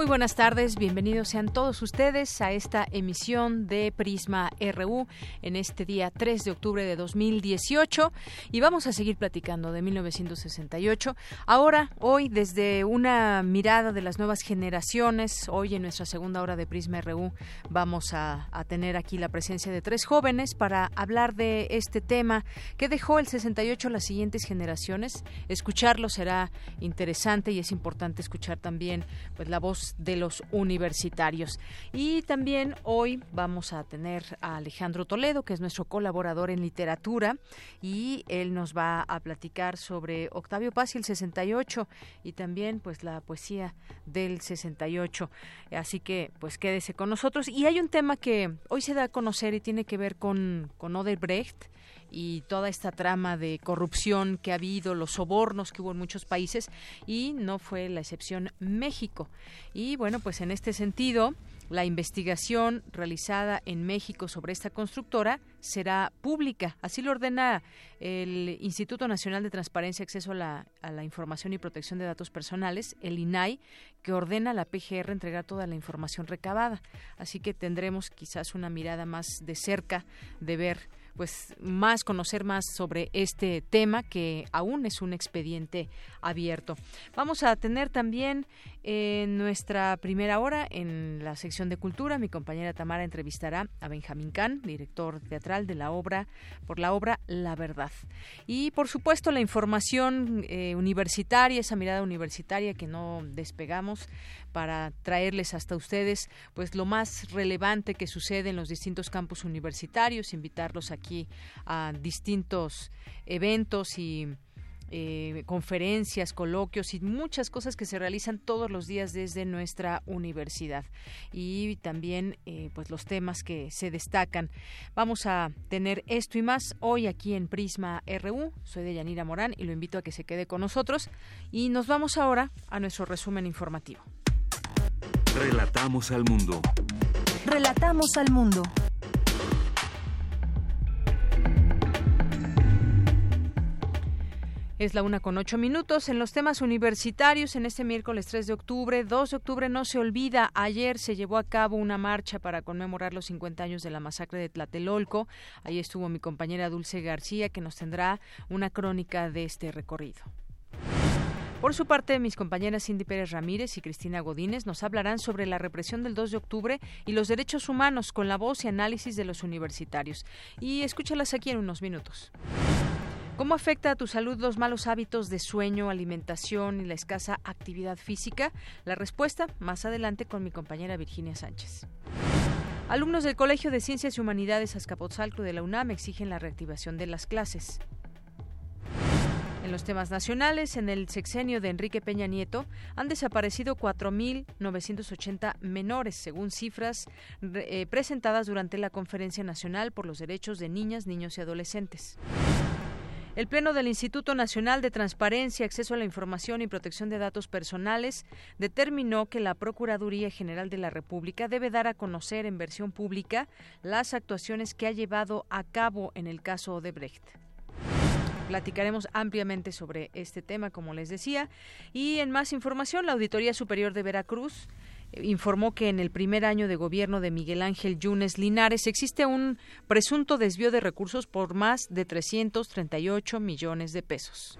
Muy buenas tardes, bienvenidos sean todos ustedes a esta emisión de Prisma RU en este día 3 de octubre de 2018 y vamos a seguir platicando de 1968. Ahora, hoy, desde una mirada de las nuevas generaciones, hoy en nuestra segunda hora de Prisma RU vamos a, tener aquí la presencia de tres jóvenes para hablar de este tema que dejó el 68 a las siguientes generaciones. Escucharlo será interesante y es importante escuchar también pues la voz de los universitarios. Y también hoy vamos a tener a Alejandro Toledo, que es nuestro colaborador en literatura, y él nos va a platicar sobre Octavio Paz y el 68 y también pues la poesía del 68. Así que pues quédese con nosotros. Y hay un tema que hoy se da a conocer y tiene que ver con, con Odebrecht y toda esta trama de corrupción que ha habido, los sobornos que hubo en muchos países y no fue la excepción México. Y bueno, pues en este sentido, la investigación realizada en México sobre esta constructora será pública. Así lo ordena el Instituto Nacional de Transparencia, Acceso a la, a la, Información y Protección de Datos Personales, el INAI, que ordena a la PGR entregar toda la información recabada. Así que tendremos quizás una mirada más de cerca de ver pues más conocer más sobre este tema que aún es un expediente abierto. Vamos a tener también en nuestra primera hora en la sección de cultura mi compañera Tamara entrevistará a Benjamín Can, director teatral de la obra por la obra La Verdad. Y por supuesto la información eh, universitaria, esa mirada universitaria que no despegamos para traerles hasta ustedes pues lo más relevante que sucede en los distintos campus universitarios, invitarlos aquí a distintos eventos y eh, conferencias, coloquios y muchas cosas que se realizan todos los días desde nuestra universidad y también eh, pues los temas que se destacan. Vamos a tener esto y más hoy aquí en Prisma RU. Soy de Yanira Morán y lo invito a que se quede con nosotros y nos vamos ahora a nuestro resumen informativo. Relatamos al mundo. Relatamos al mundo. Es la una con ocho minutos. En los temas universitarios, en este miércoles 3 de octubre, 2 de octubre no se olvida. Ayer se llevó a cabo una marcha para conmemorar los 50 años de la masacre de Tlatelolco. Ahí estuvo mi compañera Dulce García, que nos tendrá una crónica de este recorrido. Por su parte, mis compañeras Cindy Pérez Ramírez y Cristina Godínez nos hablarán sobre la represión del 2 de octubre y los derechos humanos con la voz y análisis de los universitarios. Y escúchalas aquí en unos minutos. ¿Cómo afecta a tu salud los malos hábitos de sueño, alimentación y la escasa actividad física? La respuesta más adelante con mi compañera Virginia Sánchez. Alumnos del Colegio de Ciencias y Humanidades Azcapotzalco de la UNAM exigen la reactivación de las clases. En los temas nacionales, en el sexenio de Enrique Peña Nieto han desaparecido 4.980 menores, según cifras eh, presentadas durante la Conferencia Nacional por los Derechos de Niñas, Niños y Adolescentes. El Pleno del Instituto Nacional de Transparencia, Acceso a la Información y Protección de Datos Personales determinó que la Procuraduría General de la República debe dar a conocer en versión pública las actuaciones que ha llevado a cabo en el caso Odebrecht. Platicaremos ampliamente sobre este tema, como les decía. Y en más información, la Auditoría Superior de Veracruz eh, informó que en el primer año de gobierno de Miguel Ángel Yunes Linares existe un presunto desvío de recursos por más de 338 millones de pesos.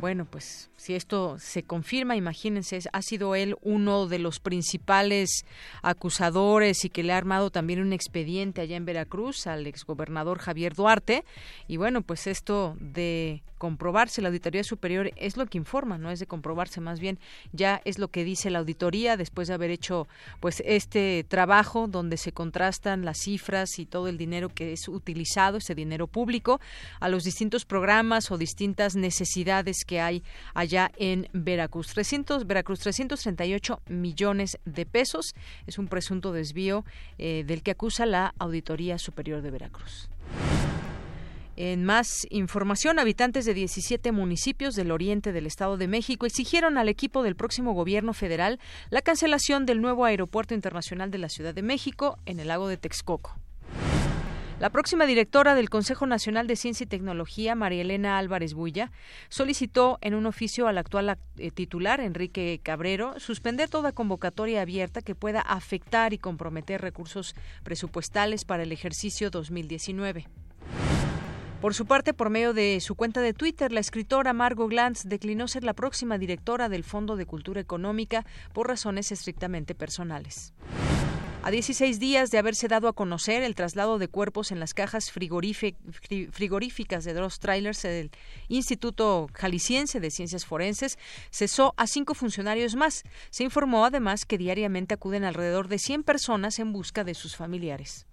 Bueno, pues si esto se confirma, imagínense, ha sido él uno de los principales acusadores y que le ha armado también un expediente allá en Veracruz al exgobernador Javier Duarte. Y bueno, pues esto de comprobarse, la Auditoría Superior es lo que informa, no es de comprobarse, más bien ya es lo que dice la auditoría después de haber hecho pues este trabajo donde se contrastan las cifras y todo el dinero que es utilizado, ese dinero público, a los distintos programas o distintas necesidades que hay allá en Veracruz. 300, Veracruz, 338 millones de pesos. Es un presunto desvío eh, del que acusa la Auditoría Superior de Veracruz. En más información, habitantes de 17 municipios del oriente del Estado de México exigieron al equipo del próximo gobierno federal la cancelación del nuevo aeropuerto internacional de la Ciudad de México en el lago de Texcoco. La próxima directora del Consejo Nacional de Ciencia y Tecnología, María Elena Álvarez Bulla, solicitó en un oficio al actual eh, titular, Enrique Cabrero, suspender toda convocatoria abierta que pueda afectar y comprometer recursos presupuestales para el ejercicio 2019. Por su parte, por medio de su cuenta de Twitter, la escritora Margot Glantz declinó ser la próxima directora del Fondo de Cultura Económica por razones estrictamente personales. A 16 días de haberse dado a conocer el traslado de cuerpos en las cajas frigoríficas de dos trailers del Instituto Jalisciense de Ciencias Forenses, cesó a cinco funcionarios más. Se informó además que diariamente acuden alrededor de 100 personas en busca de sus familiares.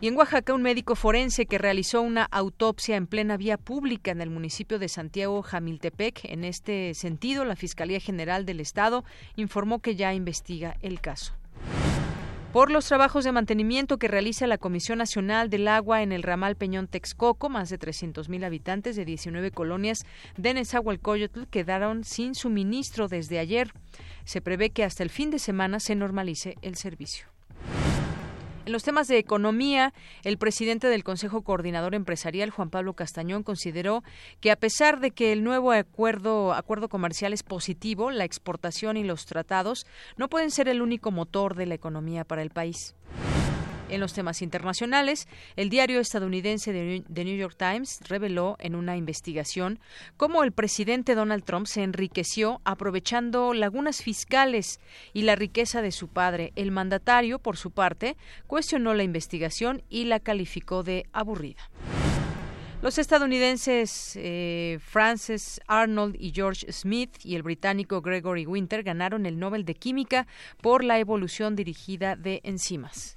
Y en Oaxaca, un médico forense que realizó una autopsia en plena vía pública en el municipio de Santiago Jamiltepec. En este sentido, la Fiscalía General del Estado informó que ya investiga el caso por los trabajos de mantenimiento que realiza la Comisión Nacional del Agua en el ramal Peñón Texcoco. Más de 300.000 habitantes de 19 colonias de Nezahualcóyotl quedaron sin suministro desde ayer. Se prevé que hasta el fin de semana se normalice el servicio. En los temas de economía, el presidente del Consejo Coordinador Empresarial, Juan Pablo Castañón, consideró que a pesar de que el nuevo acuerdo, acuerdo comercial es positivo, la exportación y los tratados no pueden ser el único motor de la economía para el país. En los temas internacionales, el diario estadounidense The New York Times reveló en una investigación cómo el presidente Donald Trump se enriqueció aprovechando lagunas fiscales y la riqueza de su padre. El mandatario, por su parte, cuestionó la investigación y la calificó de aburrida. Los estadounidenses eh, Francis Arnold y George Smith y el británico Gregory Winter ganaron el Nobel de Química por la evolución dirigida de enzimas.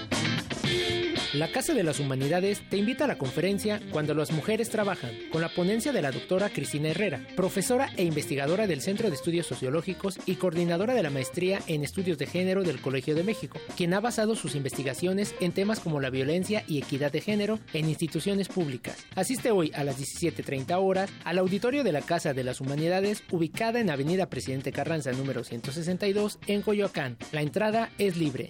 La Casa de las Humanidades te invita a la conferencia Cuando las mujeres trabajan, con la ponencia de la doctora Cristina Herrera, profesora e investigadora del Centro de Estudios Sociológicos y coordinadora de la maestría en Estudios de Género del Colegio de México, quien ha basado sus investigaciones en temas como la violencia y equidad de género en instituciones públicas. Asiste hoy a las 17.30 horas al auditorio de la Casa de las Humanidades, ubicada en Avenida Presidente Carranza número 162 en Coyoacán. La entrada es libre.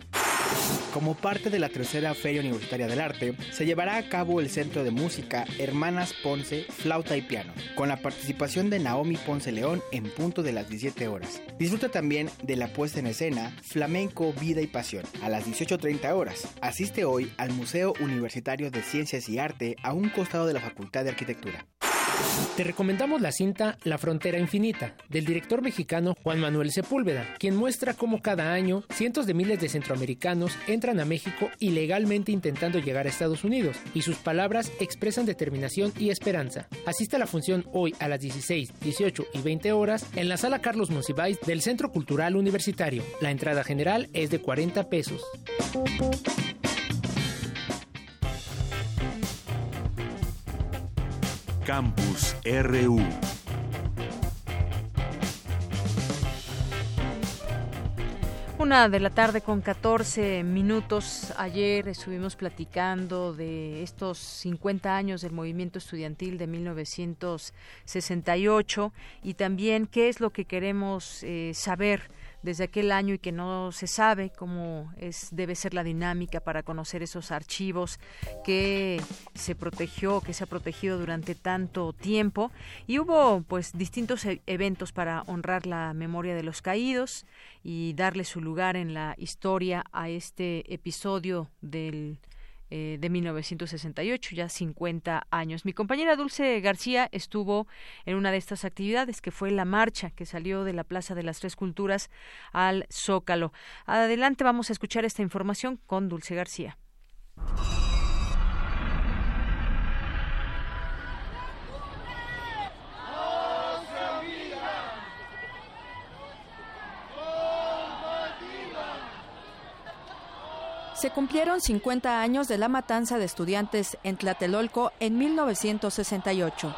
Como parte de la tercera Feria Universitaria del Arte, se llevará a cabo el Centro de Música Hermanas Ponce, Flauta y Piano, con la participación de Naomi Ponce León en punto de las 17 horas. Disfruta también de la puesta en escena Flamenco, Vida y Pasión, a las 18.30 horas. Asiste hoy al Museo Universitario de Ciencias y Arte a un costado de la Facultad de Arquitectura. Te recomendamos la cinta La Frontera Infinita, del director mexicano Juan Manuel Sepúlveda, quien muestra cómo cada año cientos de miles de centroamericanos entran a México ilegalmente intentando llegar a Estados Unidos, y sus palabras expresan determinación y esperanza. Asiste a la función hoy a las 16, 18 y 20 horas en la sala Carlos Monsiváis del Centro Cultural Universitario. La entrada general es de 40 pesos. Campus RU. Una de la tarde con 14 minutos. Ayer estuvimos platicando de estos 50 años del movimiento estudiantil de 1968 y también qué es lo que queremos eh, saber desde aquel año y que no se sabe cómo es debe ser la dinámica para conocer esos archivos que se protegió, que se ha protegido durante tanto tiempo. Y hubo pues distintos e-, eventos para honrar la memoria de los caídos y darle su lugar en la historia a este episodio del eh, de 1968, ya 50 años. Mi compañera Dulce García estuvo en una de estas actividades, que fue la marcha que salió de la Plaza de las Tres Culturas al Zócalo. Adelante, vamos a escuchar esta información con Dulce García. Se cumplieron 50 años de la matanza de estudiantes en Tlatelolco en 1968.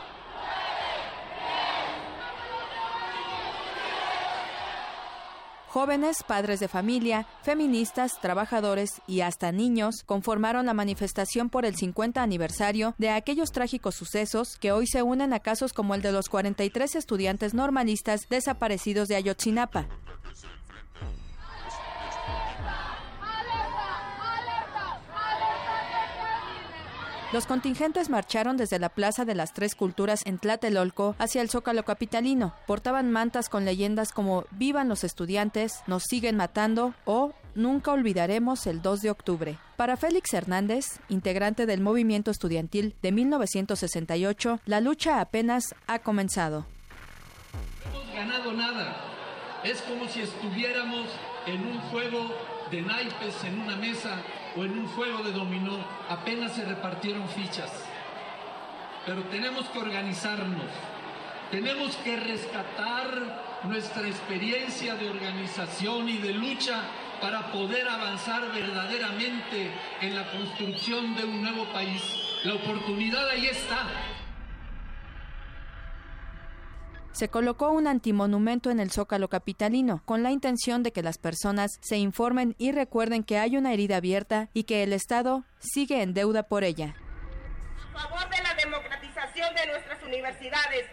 Jóvenes, padres de familia, feministas, trabajadores y hasta niños conformaron la manifestación por el 50 aniversario de aquellos trágicos sucesos que hoy se unen a casos como el de los 43 estudiantes normalistas desaparecidos de Ayotzinapa. Los contingentes marcharon desde la Plaza de las Tres Culturas en Tlatelolco hacia el Zócalo capitalino. Portaban mantas con leyendas como Vivan los estudiantes, nos siguen matando o Nunca olvidaremos el 2 de octubre. Para Félix Hernández, integrante del movimiento estudiantil de 1968, la lucha apenas ha comenzado. No hemos ganado nada. Es como si estuviéramos en un juego de naipes en una mesa o en un juego de dominó, apenas se repartieron fichas. Pero tenemos que organizarnos, tenemos que rescatar nuestra experiencia de organización y de lucha para poder avanzar verdaderamente en la construcción de un nuevo país. La oportunidad ahí está se colocó un antimonumento en el Zócalo capitalino, con la intención de que las personas se informen y recuerden que hay una herida abierta y que el Estado sigue en deuda por ella. A favor de la democratización de nuestras universidades,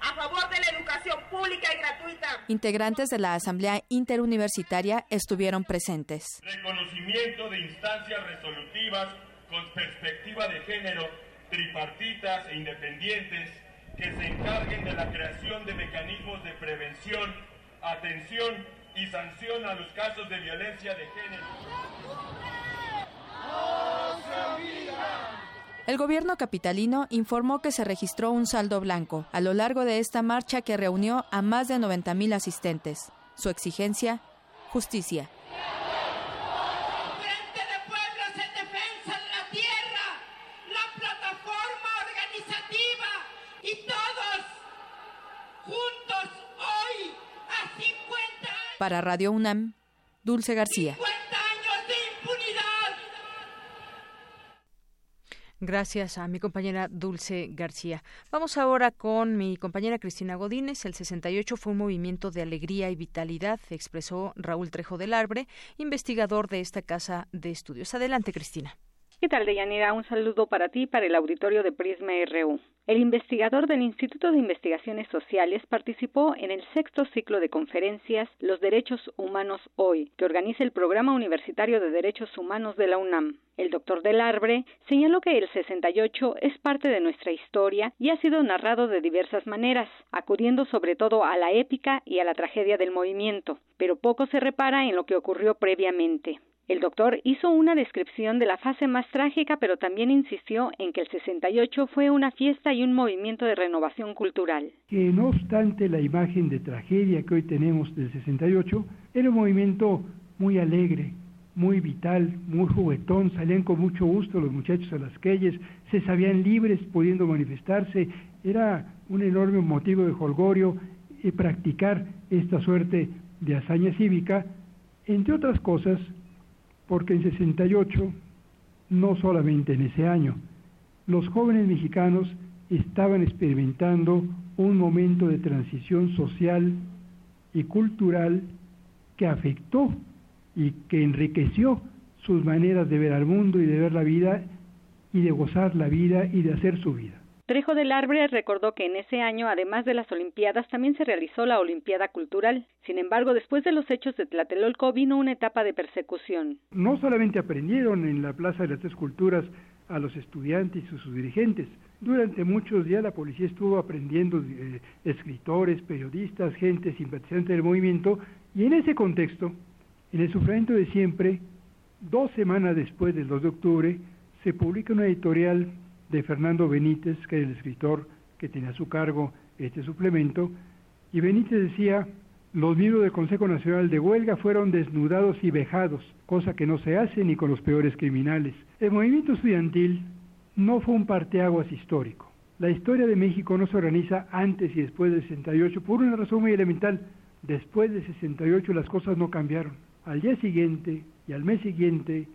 a favor de la educación pública y gratuita. Integrantes de la Asamblea Interuniversitaria estuvieron presentes. Reconocimiento de instancias resolutivas con perspectiva de género, tripartitas e independientes que se encarguen de la creación de mecanismos de prevención, atención y sanción a los casos de violencia de género. El gobierno capitalino informó que se registró un saldo blanco a lo largo de esta marcha que reunió a más de 90.000 asistentes. Su exigencia, justicia. Para Radio UNAM, Dulce García. Gracias a mi compañera Dulce García. Vamos ahora con mi compañera Cristina Godínez. El 68 fue un movimiento de alegría y vitalidad, expresó Raúl Trejo del Arbre, investigador de esta casa de estudios. Adelante, Cristina. ¿Qué tal, Deyanira? Un saludo para ti y para el auditorio de Prisma RU. El investigador del Instituto de Investigaciones Sociales participó en el sexto ciclo de conferencias Los Derechos Humanos Hoy, que organiza el Programa Universitario de Derechos Humanos de la UNAM. El doctor Del Arbre señaló que el 68 es parte de nuestra historia y ha sido narrado de diversas maneras, acudiendo sobre todo a la épica y a la tragedia del movimiento, pero poco se repara en lo que ocurrió previamente. El doctor hizo una descripción de la fase más trágica, pero también insistió en que el 68 fue una fiesta y un movimiento de renovación cultural. Que no obstante la imagen de tragedia que hoy tenemos del 68, era un movimiento muy alegre, muy vital, muy juguetón, salían con mucho gusto los muchachos a las calles, se sabían libres pudiendo manifestarse, era un enorme motivo de holgorio y practicar esta suerte de hazaña cívica, entre otras cosas porque en 68, no solamente en ese año, los jóvenes mexicanos estaban experimentando un momento de transición social y cultural que afectó y que enriqueció sus maneras de ver al mundo y de ver la vida y de gozar la vida y de hacer su vida. Trejo del Arbre recordó que en ese año, además de las Olimpiadas, también se realizó la Olimpiada Cultural. Sin embargo, después de los hechos de Tlatelolco vino una etapa de persecución. No solamente aprendieron en la Plaza de las Tres Culturas a los estudiantes y sus dirigentes, durante muchos días la policía estuvo aprendiendo eh, escritores, periodistas, gente simpatizante del movimiento y en ese contexto, en el sufrimiento de siempre, dos semanas después del 2 de octubre, se publica una editorial de Fernando Benítez, que es el escritor que tenía a su cargo este suplemento, y Benítez decía, los miembros del Consejo Nacional de Huelga fueron desnudados y vejados, cosa que no se hace ni con los peores criminales. El movimiento estudiantil no fue un parteaguas histórico. La historia de México no se organiza antes y después del 68 por una razón muy elemental. Después del 68 las cosas no cambiaron. Al día siguiente y al mes siguiente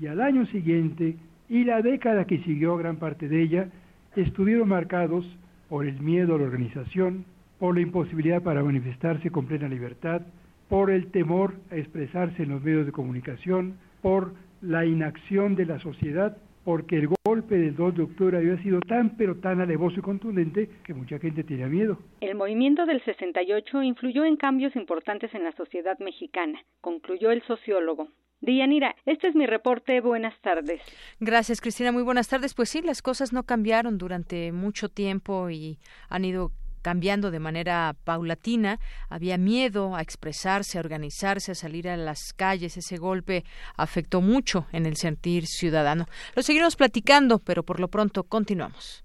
y al año siguiente y la década que siguió, gran parte de ella, estuvieron marcados por el miedo a la organización, por la imposibilidad para manifestarse con plena libertad, por el temor a expresarse en los medios de comunicación, por la inacción de la sociedad porque el golpe del 2 de octubre había sido tan pero tan alevoso y contundente que mucha gente tenía miedo. El movimiento del 68 influyó en cambios importantes en la sociedad mexicana, concluyó el sociólogo. Dianira, este es mi reporte. Buenas tardes. Gracias, Cristina. Muy buenas tardes. Pues sí, las cosas no cambiaron durante mucho tiempo y han ido cambiando de manera paulatina. Había miedo a expresarse, a organizarse, a salir a las calles. Ese golpe afectó mucho en el sentir ciudadano. Lo seguiremos platicando, pero por lo pronto continuamos.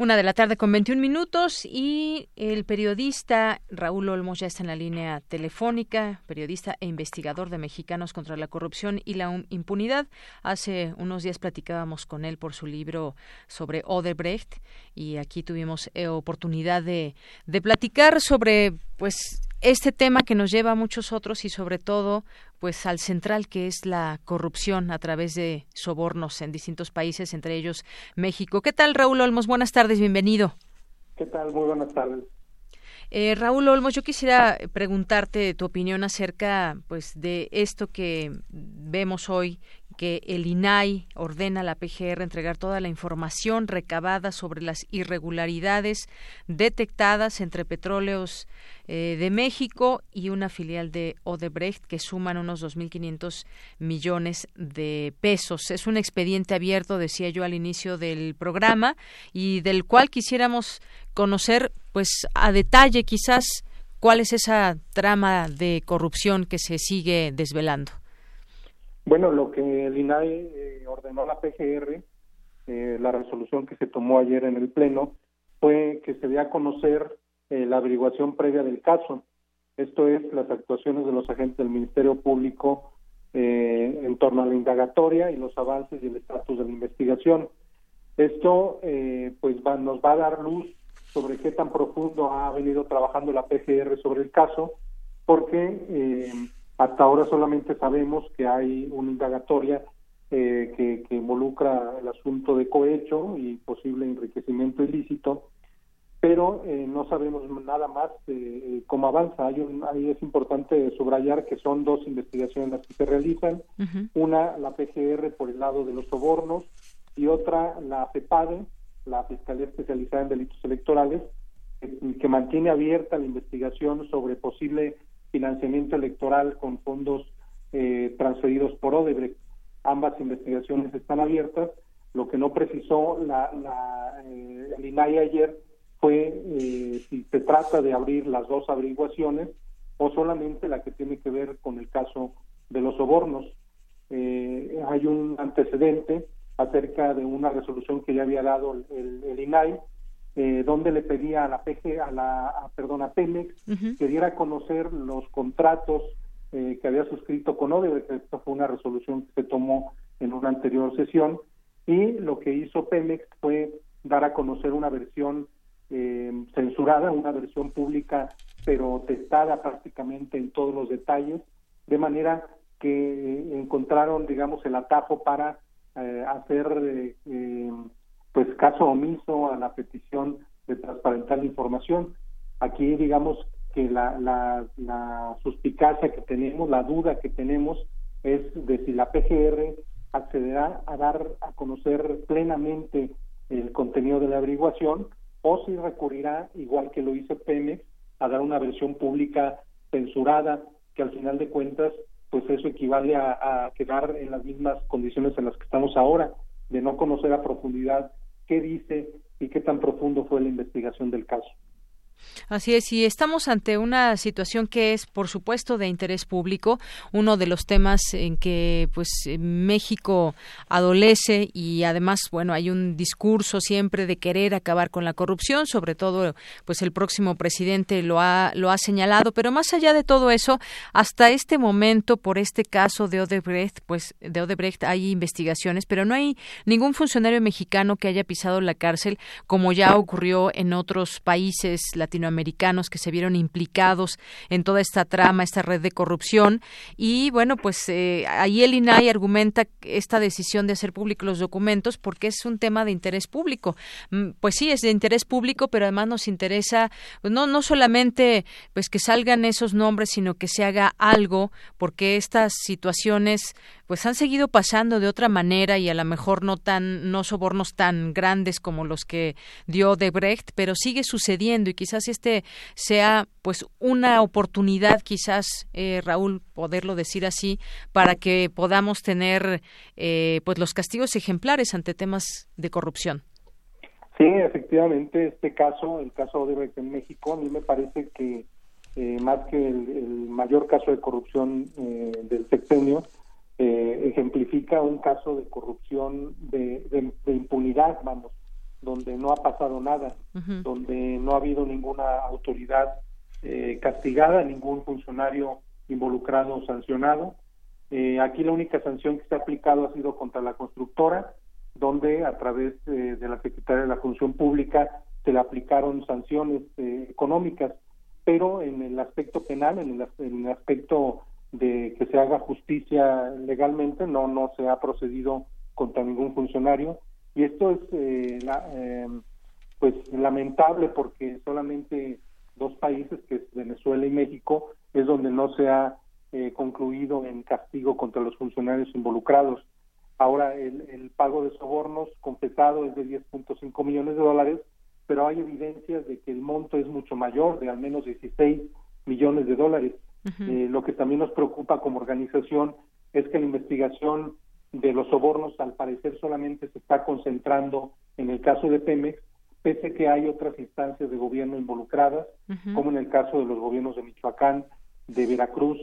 Una de la tarde con 21 minutos y el periodista Raúl Olmos ya está en la línea telefónica, periodista e investigador de Mexicanos contra la Corrupción y la Impunidad. Hace unos días platicábamos con él por su libro sobre Odebrecht y aquí tuvimos eh, oportunidad de, de platicar sobre pues este tema que nos lleva a muchos otros y sobre todo pues al central que es la corrupción a través de sobornos en distintos países, entre ellos México. ¿Qué tal, Raúl Olmos? Buenas tardes, bienvenido. ¿Qué tal? Muy buenas tardes. Eh, Raúl Olmos, yo quisiera preguntarte tu opinión acerca pues de esto que vemos hoy que el INAI ordena a la PGR entregar toda la información recabada sobre las irregularidades detectadas entre petróleos eh, de México y una filial de Odebrecht que suman unos 2.500 millones de pesos. Es un expediente abierto, decía yo al inicio del programa, y del cual quisiéramos conocer, pues, a detalle quizás cuál es esa trama de corrupción que se sigue desvelando. Bueno, lo que el INAI eh, ordenó a la PGR, eh, la resolución que se tomó ayer en el Pleno, fue que se dé a conocer eh, la averiguación previa del caso. Esto es las actuaciones de los agentes del Ministerio Público en torno a la indagatoria y los avances y el estatus de la investigación. Esto pues va, nos va a dar luz sobre qué tan profundo ha venido trabajando la PGR sobre el caso, porque hasta ahora solamente sabemos que hay una indagatoria eh, que, involucra el asunto de cohecho y posible enriquecimiento ilícito, pero eh, no sabemos nada más de cómo avanza. Hay ahí es importante subrayar que son dos investigaciones las que se realizan, una la PGR por el lado de los sobornos y otra la FEPADE, la Fiscalía Especializada en Delitos Electorales, que mantiene abierta la investigación sobre posible financiamiento electoral con fondos eh, transferidos por Odebrecht. Ambas investigaciones están abiertas. Lo que no precisó la, la eh, el INAI ayer fue eh, si se trata de abrir las dos averiguaciones o solamente la que tiene que ver con el caso de los sobornos. hay un antecedente acerca de una resolución que ya había dado el, el INAI eh, donde le pedía a la PG, a la, perdón, a Pemex, que diera a conocer los contratos eh, que había suscrito con Odebrecht. Esta fue una resolución que se tomó en una anterior sesión y lo que hizo Pemex fue dar a conocer una versión eh, censurada, una versión pública, pero testada prácticamente en todos los detalles, de manera que encontraron, digamos, el atajo para eh, hacer eh, pues caso omiso a la petición de transparentar la información. Aquí, digamos, que la, la, suspicacia que tenemos, la duda que tenemos es de si la PGR accederá a dar a conocer plenamente el contenido de la averiguación o si recurrirá, igual que lo hizo Pemex, a dar una versión pública censurada, que al final de cuentas, pues eso equivale a quedar en las mismas condiciones en las que estamos ahora, de no conocer a profundidad qué dice y qué tan profundo fue la investigación del caso. Así es, y estamos ante una situación que es, por supuesto, de interés público, uno de los temas en que, pues, México adolece y además, bueno, hay un discurso siempre de querer acabar con la corrupción, sobre todo, pues, el próximo presidente lo ha lo ha señalado, pero más allá de todo eso, hasta este momento, por este caso de Odebrecht, pues, de Odebrecht hay investigaciones, pero no hay ningún funcionario mexicano que haya pisado la cárcel, como ya ocurrió en otros países latinoamericanos que se vieron implicados en toda esta trama, esta red de corrupción. Y bueno, pues eh, ahí el INAI argumenta esta decisión de hacer públicos los documentos porque es un tema de interés público. Mm, pues sí, es de interés público, pero además nos interesa pues no, no solamente pues que salgan esos nombres, sino que se haga algo porque estas situaciones pues han seguido pasando de otra manera y a lo mejor no tan no sobornos tan grandes como los que dio de Brecht, pero sigue sucediendo y quizás este sea pues una oportunidad quizás eh, Raúl poderlo decir así para que podamos tener eh, pues los castigos ejemplares ante temas de corrupción. Sí, efectivamente, este caso, el caso de en México, a mí me parece que eh, más que el, mayor caso de corrupción del sexenio, eh, ejemplifica un caso de corrupción, de, impunidad, vamos, donde no ha pasado nada, donde no ha habido ninguna autoridad eh, castigada, ningún funcionario involucrado o sancionado. Eh, aquí la única sanción que se ha aplicado ha sido contra la constructora, donde a través de la Secretaría de la Función Pública se le aplicaron sanciones económicas, pero en el aspecto penal, en el, en el aspecto de que se haga justicia legalmente, no, no se ha procedido contra ningún funcionario y esto es eh, eh, pues lamentable porque solamente dos países, que es Venezuela y México, es donde no se ha eh, concluido en castigo contra los funcionarios involucrados. Ahora el, el pago de sobornos confesado es de 10.5 millones de dólares, pero hay evidencias de que el monto es mucho mayor, de al menos 16 millones de dólares. Eh, lo que también nos preocupa como organización es que la investigación de los sobornos al parecer solamente se está concentrando en el caso de Pemex, pese que hay otras instancias de gobierno involucradas, como en el caso de los gobiernos de Michoacán, de Veracruz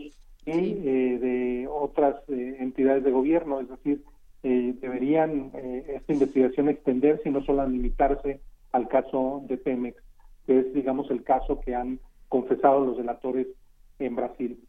y eh, de otras eh, entidades de gobierno, es decir, deberían esta investigación extenderse y no solo limitarse al caso de Pemex, que es, digamos, el caso que han confesado los delatores en Brasil.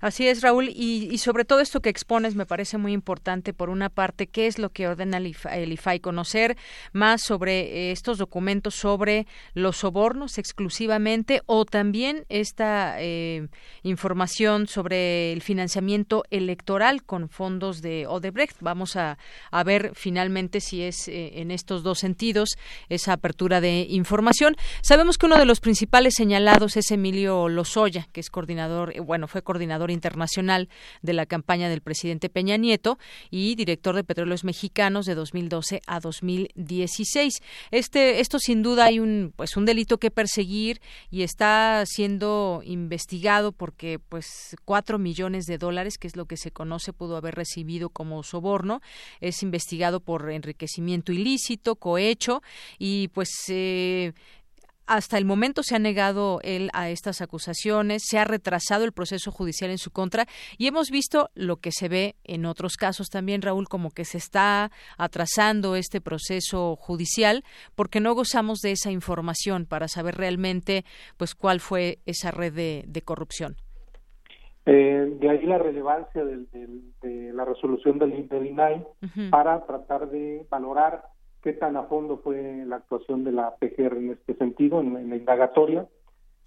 Así es, Raúl, y, sobre todo esto que expones me parece muy importante. Por una parte, ¿qué es lo que ordena el IFAI? Conocer más sobre eh, estos documentos, sobre los sobornos exclusivamente, o también esta eh, información sobre el financiamiento electoral con fondos de Odebrecht. Vamos a, ver finalmente si es eh, en estos dos sentidos esa apertura de información. Sabemos que uno de los principales señalados es Emilio Lozoya, que es coordinador, bueno, fue coordinador internacional de la campaña del presidente Peña Nieto y director de Petróleos Mexicanos de 2012 a 2016. Este, esto sin duda hay un, pues, un delito que perseguir y está siendo investigado porque, pues, cuatro millones de dólares, que es lo que se conoce, pudo haber recibido como soborno. Es investigado por enriquecimiento ilícito, cohecho y, pues, eh, hasta el momento se ha negado él a estas acusaciones, se ha retrasado el proceso judicial en su contra y hemos visto lo que se ve en otros casos también, Raúl, como que se está atrasando este proceso judicial porque no gozamos de esa información para saber realmente pues cuál fue esa red de, corrupción. Eh, de ahí la relevancia de la resolución del, del INAI para tratar de valorar qué tan a fondo fue la actuación de la PGR en este sentido, en, la indagatoria.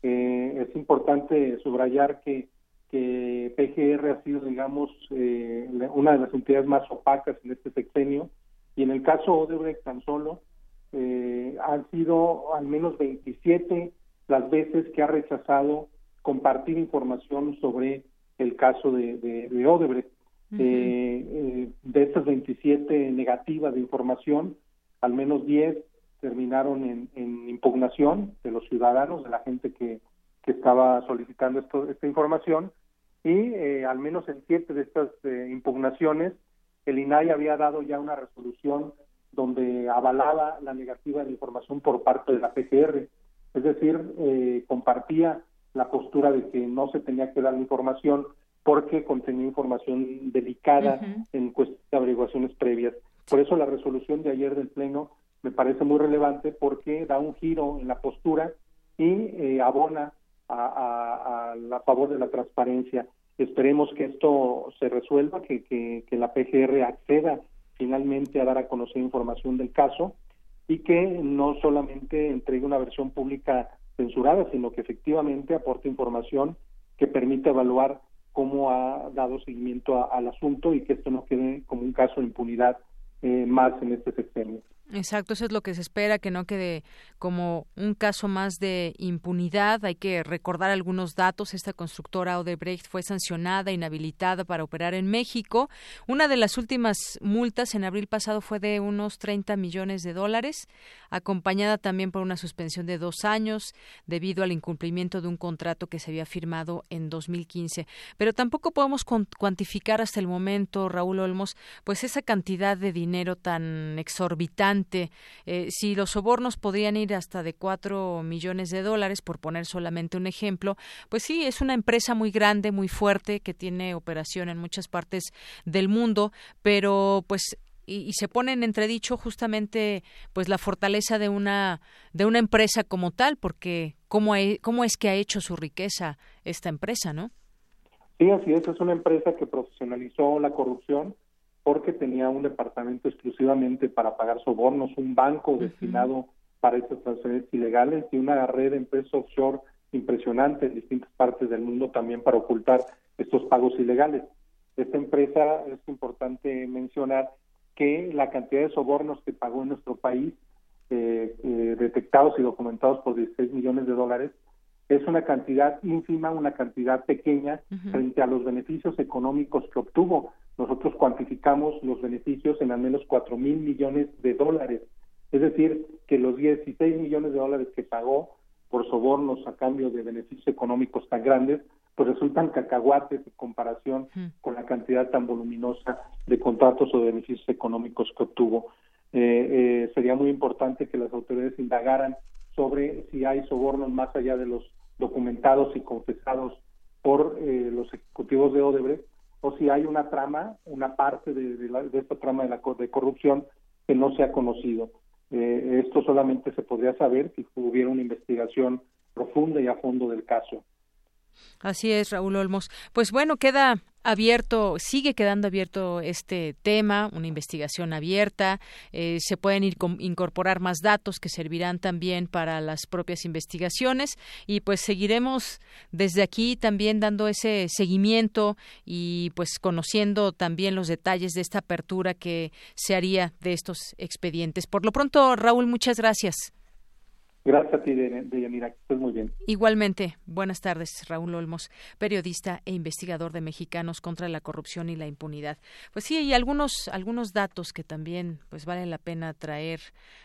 Eh, es importante subrayar que que PGR ha sido, digamos, eh, una de las entidades más opacas en este sexenio, y en el caso Odebrecht tan solo, eh, han sido al menos 27 las veces que ha rechazado compartir información sobre el caso de, de, Odebrecht. de estas 27 negativas de información, al menos 10 terminaron en, en, impugnación de los ciudadanos, de la gente que, que estaba solicitando esto, esta información, y eh, al menos en siete de estas eh, impugnaciones, el INAI había dado ya una resolución donde avalaba la negativa de información por parte de la PGR, es decir, eh, compartía la postura de que no se tenía que dar la información porque contenía información delicada en cuestión de averiguaciones previas. Por eso la resolución de ayer del Pleno me parece muy relevante porque da un giro en la postura y eh, abona a, a, favor de la transparencia. Esperemos que esto se resuelva, que, la PGR acceda finalmente a dar a conocer información del caso y que no solamente entregue una versión pública censurada, sino que efectivamente aporte información que permita evaluar cómo ha dado seguimiento al asunto y que esto no quede como un caso de impunidad eh, más en este sexenio. Exacto, eso es lo que se espera, que no quede como un caso más de impunidad. Hay que recordar algunos datos. Esta constructora Odebrecht fue sancionada, inhabilitada para operar en México. Una de las últimas multas en abril pasado fue de unos 30 millones de dólares, acompañada también por una suspensión de dos años debido al incumplimiento de un contrato que se había firmado en 2015. Pero tampoco podemos cuantificar hasta el momento, Raúl Olmos, pues esa cantidad de dinero tan exorbitante eh, si los sobornos podrían ir hasta de cuatro millones de dólares, por poner solamente un ejemplo, pues sí, es una empresa muy grande, muy fuerte, que tiene operación en muchas partes del mundo, pero pues y, se pone en entredicho justamente pues la fortaleza de una de una empresa como tal porque cómo, cómo es que ha hecho su riqueza esta empresa no sí así es es una empresa que profesionalizó la corrupción porque tenía un departamento exclusivamente para pagar sobornos, un banco destinado para estas transferencias ilegales y una red de empresas offshore impresionante en distintas partes del mundo también para ocultar estos pagos ilegales. Esta empresa, es importante mencionar que la cantidad de sobornos que pagó en nuestro país, eh, eh, detectados y documentados por 16 millones de dólares, es una cantidad ínfima, una cantidad pequeña frente a los beneficios económicos que obtuvo. Nosotros cuantificamos los beneficios en al menos 4 mil millones de dólares. Es decir, que los 16 millones de dólares que pagó por sobornos a cambio de beneficios económicos tan grandes, pues resultan cacahuates en comparación con la cantidad tan voluminosa de contratos o de beneficios económicos que obtuvo. Eh, eh, sería muy importante que las autoridades indagaran sobre si hay sobornos más allá de los documentados y confesados por eh, los ejecutivos de Odebrecht, o si hay una trama, una parte de, de, esta trama de, la, de corrupción que no se ha conocido. Eh, esto solamente se podría saber si hubiera una investigación profunda y a fondo del caso. Así es, Raúl Olmos. Pues bueno, queda abierto, sigue quedando abierto este tema, una investigación abierta. Eh, se pueden ir incorporar más datos que servirán también para las propias investigaciones y pues seguiremos desde aquí también dando ese seguimiento y pues conociendo también los detalles de esta apertura que se haría de estos expedientes. Por lo pronto, Raúl, muchas gracias. Gracias a ti, Deyanira, que estés muy bien. Igualmente, buenas tardes, Raúl Olmos, periodista e investigador de Mexicanos contra la Corrupción y la Impunidad. Pues sí, hay algunos, algunos datos que también pues vale la pena traer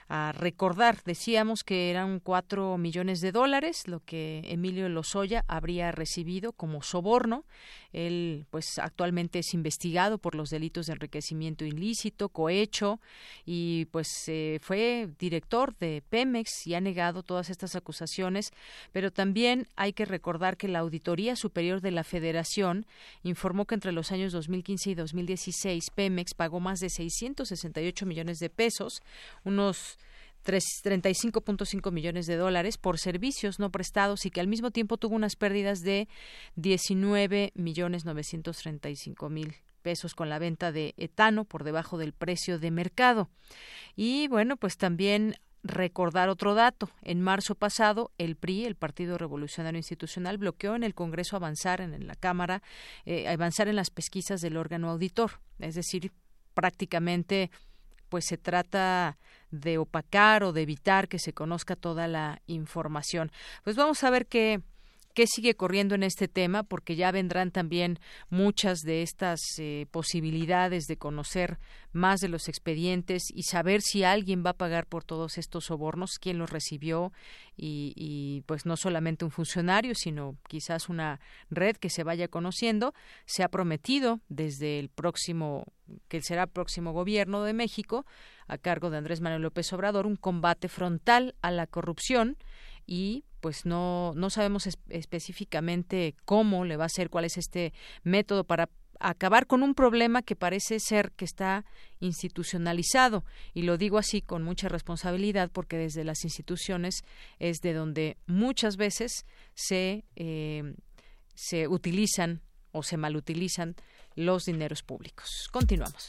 a recordar. Decíamos que eran cuatro millones de dólares lo que Emilio Lozoya habría recibido como soborno. Él, pues, actualmente es investigado por los delitos de enriquecimiento ilícito, cohecho, y pues fue director de Pemex y ha negado todas estas acusaciones, pero también hay que recordar que la Auditoría Superior de la Federación informó que entre los años 2015 y 2016 Pemex pagó más de 668 millones de pesos, unos 35.5 millones de dólares por servicios no prestados y que al mismo tiempo tuvo unas pérdidas de 19 millones 935 mil pesos con la venta de etano por debajo del precio de mercado. Y bueno, pues también recordar otro dato. En marzo pasado, el PRI, el Partido Revolucionario Institucional, bloqueó en el Congreso avanzar en, la Cámara, eh, avanzar en las pesquisas del órgano auditor. Es decir, prácticamente pues se trata de opacar o de evitar que se conozca toda la información. Pues vamos a ver qué qué sigue corriendo en este tema, porque ya vendrán también muchas de estas eh, posibilidades de conocer más de los expedientes y saber si alguien va a pagar por todos estos sobornos, quién los recibió y, y pues no solamente un funcionario, sino quizás una red que se vaya conociendo. Se ha prometido desde el próximo, que será próximo gobierno de México, a cargo de Andrés Manuel López Obrador, un combate frontal a la corrupción y pues no, no sabemos específicamente cómo le va a ser, cuál es este método para acabar con un problema que parece ser que está institucionalizado y lo digo así con mucha responsabilidad porque desde las instituciones es de donde muchas veces se eh, se utilizan o se malutilizan los dineros públicos. Continuamos.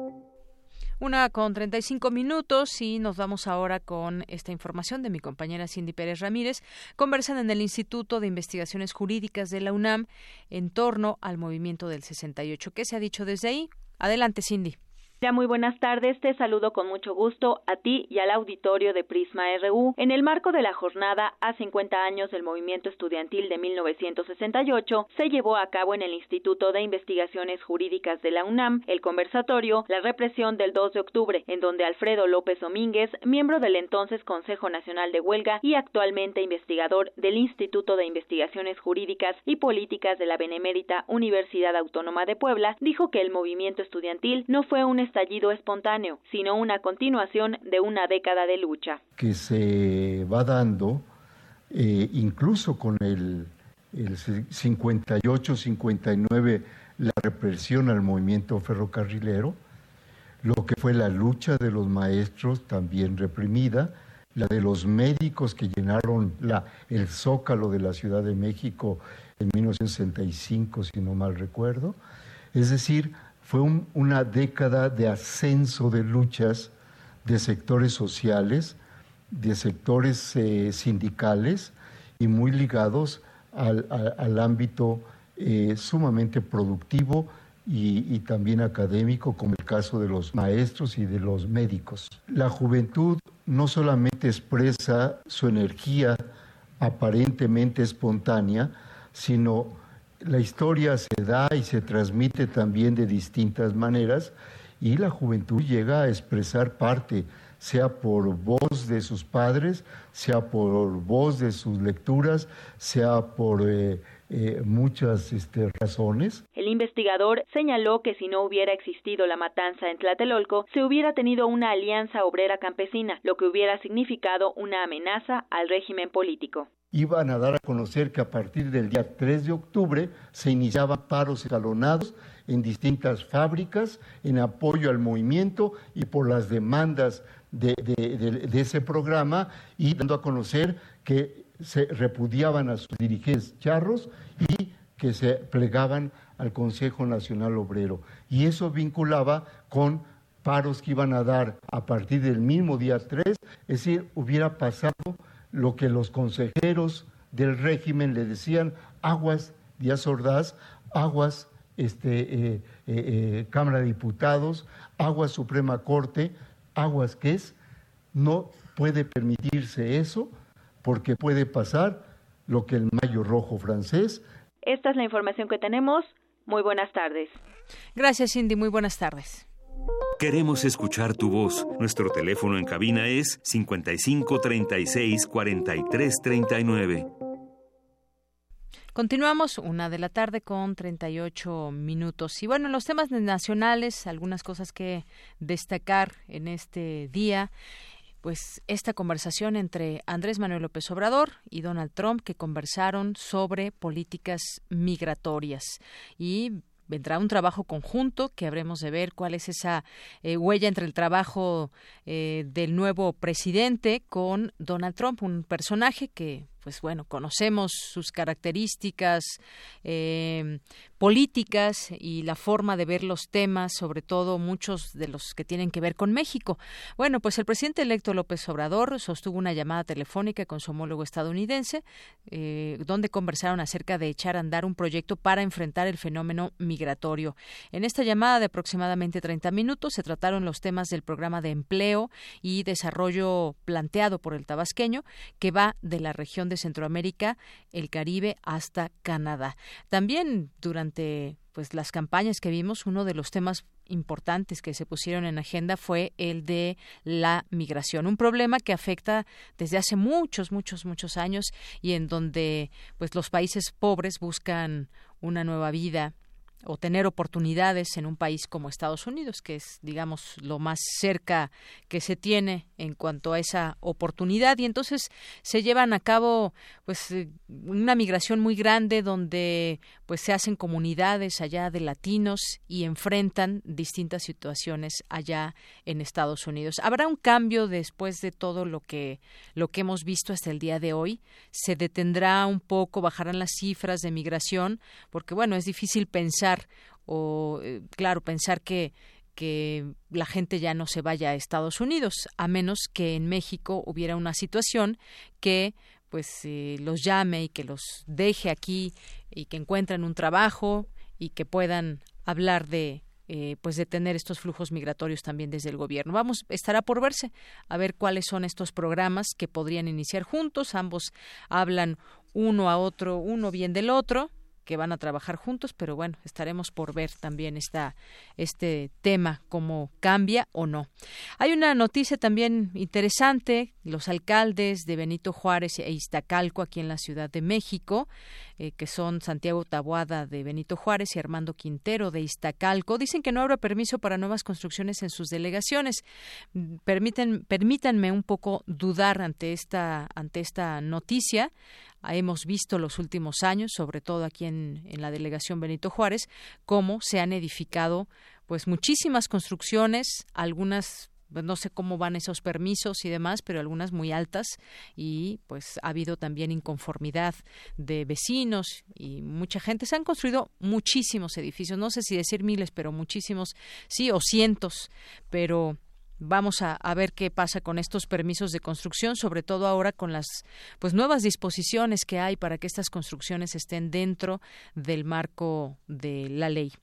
Una con 35 minutos y nos vamos ahora con esta información de mi compañera Cindy Pérez Ramírez. Conversan en el Instituto de Investigaciones Jurídicas de la UNAM en torno al movimiento del 68. ¿Qué se ha dicho desde ahí? Adelante, Cindy. Muy buenas tardes, te saludo con mucho gusto a ti y al auditorio de Prisma RU. En el marco de la jornada a 50 años del movimiento estudiantil de 1968, se llevó a cabo en el Instituto de Investigaciones Jurídicas de la UNAM el conversatorio La represión del 2 de octubre, en donde Alfredo López Domínguez, miembro del entonces Consejo Nacional de Huelga y actualmente investigador del Instituto de Investigaciones Jurídicas y Políticas de la Benemérita Universidad Autónoma de Puebla, dijo que el movimiento estudiantil no fue un estallido espontáneo, sino una continuación de una década de lucha. Que se va dando eh, incluso con el, el 58-59, la represión al movimiento ferrocarrilero, lo que fue la lucha de los maestros también reprimida, la de los médicos que llenaron la, el zócalo de la Ciudad de México en 1965, si no mal recuerdo. Es decir, fue una década de ascenso de luchas de sectores sociales, de sectores eh, sindicales y muy ligados al, ámbito eh, sumamente productivo y, también académico, como el caso de los maestros y de los médicos. La juventud no solamente expresa su energía aparentemente espontánea, sino la historia se da y se transmite también de distintas maneras y la juventud llega a expresar parte, sea por voz de sus padres, sea por voz de sus lecturas, sea por eh, eh, muchas este, razones. El investigador señaló que si no hubiera existido la matanza en Tlatelolco, se hubiera tenido una alianza obrera campesina, lo que hubiera significado una amenaza al régimen político iban a dar a conocer que a partir del día 3 de octubre se iniciaban paros escalonados en distintas fábricas en apoyo al movimiento y por las demandas de, ese programa y dando a conocer que se repudiaban a sus dirigentes charros y que se plegaban al Consejo Nacional Obrero. Y eso vinculaba con paros que iban a dar a partir del mismo día 3, es decir, hubiera pasado lo que los consejeros del régimen le decían, aguas Díaz Ordaz, aguas este, eh, eh, eh, Cámara de Diputados, aguas Suprema Corte, aguas que es, no puede permitirse eso porque puede pasar lo que el Mayo Rojo francés. Esta es la información que tenemos. Muy buenas tardes. Gracias, Cindy. Muy buenas tardes. Queremos escuchar tu voz. Nuestro teléfono en cabina es 55 36 43 39. Continuamos una de la tarde con 38 minutos. Y bueno, en los temas nacionales, algunas cosas que destacar en este día pues esta conversación entre Andrés Manuel López Obrador y Donald Trump que conversaron sobre políticas migratorias y vendrá un trabajo conjunto que habremos de ver cuál es esa eh, huella entre el trabajo eh, del nuevo presidente con Donald Trump, un personaje que pues bueno, conocemos sus características eh, políticas y la forma de ver los temas, sobre todo muchos de los que tienen que ver con México. Bueno, pues el presidente electo López Obrador sostuvo una llamada telefónica con su homólogo estadounidense, eh, donde conversaron acerca de echar a andar un proyecto para enfrentar el fenómeno migratorio. En esta llamada de aproximadamente 30 minutos se trataron los temas del programa de empleo y desarrollo planteado por el tabasqueño, que va de la región de Centroamérica, el Caribe hasta Canadá. También durante pues las campañas que vimos, uno de los temas importantes que se pusieron en agenda fue el de la migración, un problema que afecta desde hace muchos, muchos, muchos años y en donde pues los países pobres buscan una nueva vida o tener oportunidades en un país como Estados Unidos, que es, digamos, lo más cerca que se tiene en cuanto a esa oportunidad. Y entonces se llevan a cabo, pues, eh, una migración muy grande donde, pues, se hacen comunidades allá de latinos y enfrentan distintas situaciones allá en Estados Unidos. Habrá un cambio después de todo lo que lo que hemos visto hasta el día de hoy. Se detendrá un poco, bajarán las cifras de migración, porque, bueno, es difícil pensar o, eh, claro, pensar que que la gente ya no se vaya a Estados Unidos, a menos que en México hubiera una situación que pues eh, los llame y que los deje aquí y que encuentren un trabajo y que puedan hablar de eh, pues de tener estos flujos migratorios también desde el gobierno. Vamos, estará por verse a ver cuáles son estos programas que podrían iniciar juntos. Ambos hablan uno a otro, uno bien del otro, que van a trabajar juntos, pero bueno, estaremos por ver también esta, este tema, cómo cambia o no. Hay una noticia también interesante, los alcaldes de Benito Juárez e Iztacalco aquí en la Ciudad de México, eh, que son Santiago Tabuada de Benito Juárez y Armando Quintero de Iztacalco, dicen que no habrá permiso para nuevas construcciones en sus delegaciones. Permiten, permítanme un poco dudar ante esta, ante esta noticia hemos visto los últimos años, sobre todo aquí en, la delegación Benito Juárez, cómo se han edificado pues muchísimas construcciones, algunas pues, no sé cómo van esos permisos y demás, pero algunas muy altas y pues ha habido también inconformidad de vecinos y mucha gente. Se han construido muchísimos edificios, no sé si decir miles, pero muchísimos, sí, o cientos, pero Vamos a, ver qué pasa con estos permisos de construcción, sobre todo ahora con las pues nuevas disposiciones que hay para que estas construcciones estén dentro del marco de la ley.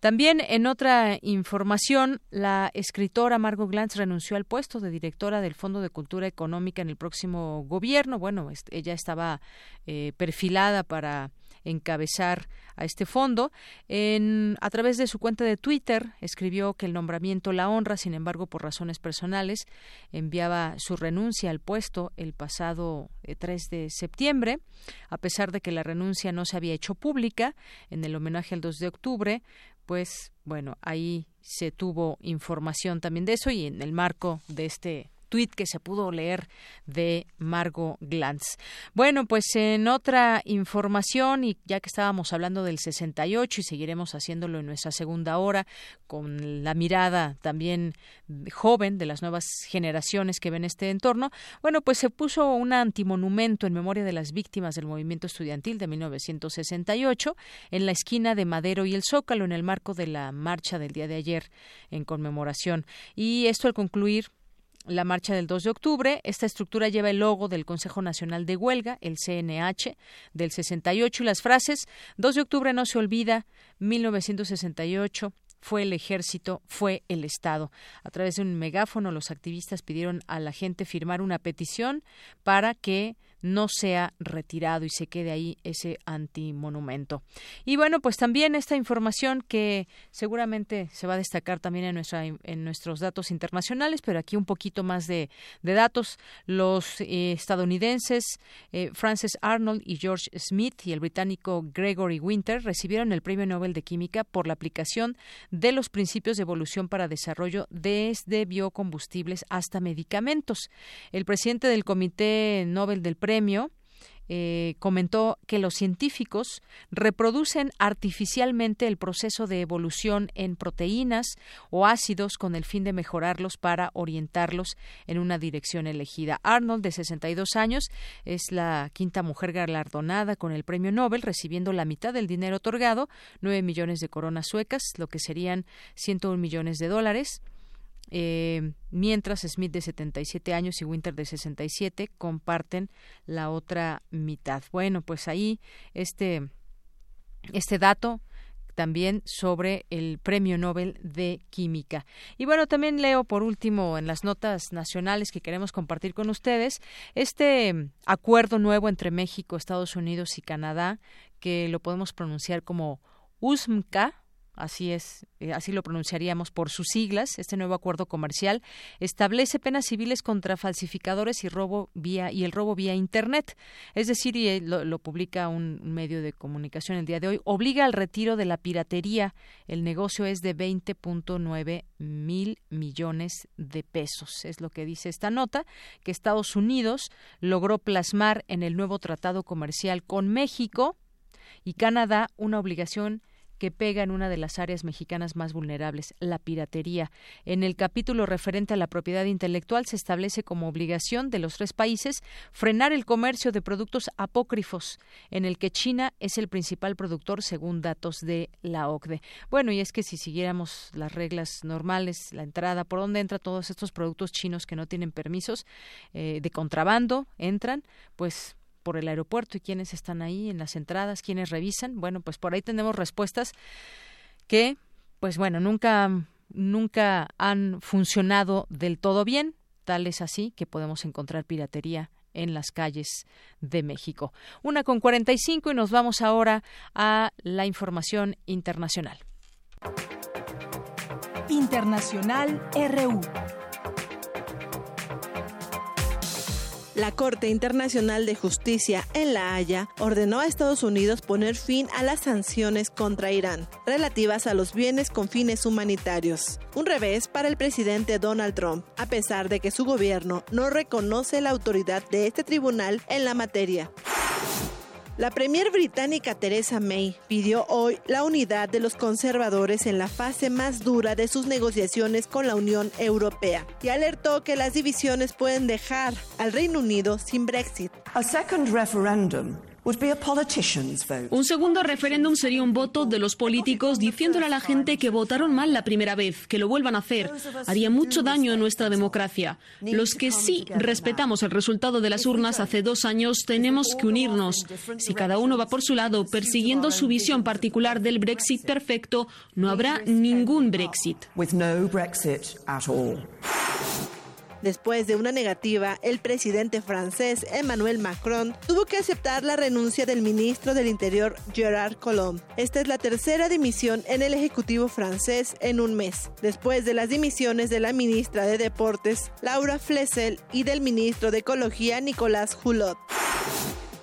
También en otra información, la escritora Margot Glantz renunció al puesto de directora del Fondo de Cultura Económica en el próximo gobierno. Bueno, ella estaba eh, perfilada para encabezar a este fondo. En, a través de su cuenta de Twitter escribió que el nombramiento la honra, sin embargo, por razones personales, enviaba su renuncia al puesto el pasado 3 eh, de septiembre, a pesar de que la renuncia no se había hecho pública en el homenaje al 2 de octubre, pues bueno, ahí se tuvo información también de eso y en el marco de este tuit que se pudo leer de Margo Glantz. Bueno, pues en otra información, y ya que estábamos hablando del 68 y seguiremos haciéndolo en nuestra segunda hora, con la mirada también joven de las nuevas generaciones que ven este entorno, bueno, pues se puso un antimonumento en memoria de las víctimas del movimiento estudiantil de 1968 en la esquina de Madero y el Zócalo en el marco de la marcha del día de ayer en conmemoración. Y esto al concluir la marcha del 2 de octubre. Esta estructura lleva el logo del Consejo Nacional de Huelga, el CNH, del 68 y las frases 2 de octubre no se olvida, 1968 fue el ejército, fue el Estado. A través de un megáfono, los activistas pidieron a la gente firmar una petición para que no sea retirado y se quede ahí ese antimonumento. Y bueno, pues también esta información que seguramente se va a destacar también en, nuestros datos internacionales, pero aquí un poquito más de, datos. Los eh, estadounidenses eh, Francis Arnold y George Smith y el británico Gregory Winter recibieron el Premio Nobel de Química por la aplicación de los principios de evolución para desarrollo desde biocombustibles hasta medicamentos. El presidente del Comité Nobel del Premio premio eh, comentó que los científicos reproducen artificialmente el proceso de evolución en proteínas o ácidos con el fin de mejorarlos para orientarlos en una dirección elegida. Arnold, de 62 años, es la quinta mujer galardonada con el premio Nobel, recibiendo la mitad del dinero otorgado, 9 millones de coronas suecas, lo que serían 101 millones de dólares. Eh, mientras Smith de 77 años y Winter de 67 comparten la otra mitad. Bueno, pues ahí este, este dato también sobre el Premio Nobel de Química. Y bueno, también leo por último en las notas nacionales que queremos compartir con ustedes este acuerdo nuevo entre México, Estados Unidos y Canadá, que lo podemos pronunciar como USMCA, así es, eh, así lo pronunciaríamos por sus siglas. Este nuevo acuerdo comercial establece penas civiles contra falsificadores y robo vía y el robo vía internet. Es decir, y eh, lo, publica un medio de comunicación el día de hoy, obliga al retiro de la piratería. El negocio es de 20.9 mil millones de pesos. Es lo que dice esta nota que Estados Unidos logró plasmar en el nuevo tratado comercial con México y Canadá una obligación que pega en una de las áreas mexicanas más vulnerables, la piratería. En el capítulo referente a la propiedad intelectual se establece como obligación de los tres países frenar el comercio de productos apócrifos, en el que China es el principal productor según datos de la OCDE. Bueno, y es que si siguiéramos las reglas normales, la entrada, por dónde entran todos estos productos chinos que no tienen permisos eh, de contrabando, entran, pues por el aeropuerto y quiénes están ahí en las entradas, quiénes revisan. Bueno, pues por ahí tenemos respuestas que, pues bueno, nunca, nunca han funcionado del todo bien. Tal es así que podemos encontrar piratería en las calles de México. Una con 45 y nos vamos ahora a la información internacional. Internacional RU. La Corte Internacional de Justicia en La Haya ordenó a Estados Unidos poner fin a las sanciones contra Irán relativas a los bienes con fines humanitarios. Un revés para el presidente Donald Trump, a pesar de que su gobierno no reconoce la autoridad de este tribunal en la materia. La premier británica Theresa May pidió hoy la unidad de los conservadores en la fase más dura de sus negociaciones con la Unión Europea y alertó que las divisiones pueden dejar al Reino Unido sin Brexit. Un segundo referéndum sería un voto de los políticos diciéndole a la gente que votaron mal la primera vez, que lo vuelvan a hacer. Haría mucho daño en nuestra democracia. Los que sí respetamos el resultado de las urnas hace dos años tenemos que unirnos. Si cada uno va por su lado persiguiendo su visión particular del Brexit perfecto, no habrá ningún Brexit. Después de una negativa, el presidente francés Emmanuel Macron tuvo que aceptar la renuncia del ministro del Interior Gerard Collomb. Esta es la tercera dimisión en el Ejecutivo francés en un mes, después de las dimisiones de la ministra de Deportes Laura Flessel y del ministro de Ecología Nicolás Hulot.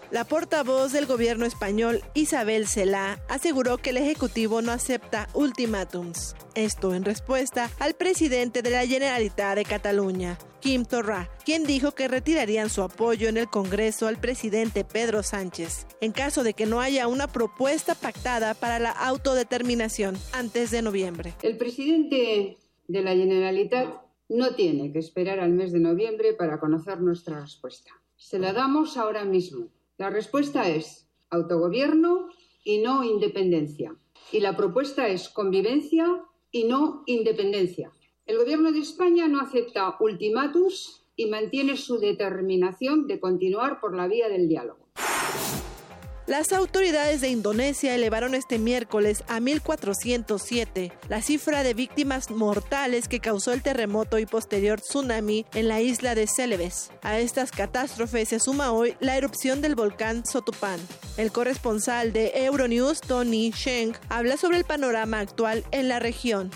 La portavoz del gobierno español, Isabel Celá, aseguró que el Ejecutivo no acepta ultimátums. Esto en respuesta al presidente de la Generalitat de Cataluña, Kim Torra, quien dijo que retirarían su apoyo en el Congreso al presidente Pedro Sánchez, en caso de que no haya una propuesta pactada para la autodeterminación antes de noviembre. El presidente de la Generalitat no tiene que esperar al mes de noviembre para conocer nuestra respuesta. Se la damos ahora mismo la respuesta es autogobierno y no independencia. Y la propuesta es convivencia y no independencia. El Gobierno de España no acepta ultimátums y mantiene su determinación de continuar por la vía del diálogo. Las autoridades de Indonesia elevaron este miércoles a 1.407 la cifra de víctimas mortales que causó el terremoto y posterior tsunami en la isla de Celebes. A estas catástrofes se suma hoy la erupción del volcán Sotupan. El corresponsal de Euronews, Tony Sheng, habla sobre el panorama actual en la región.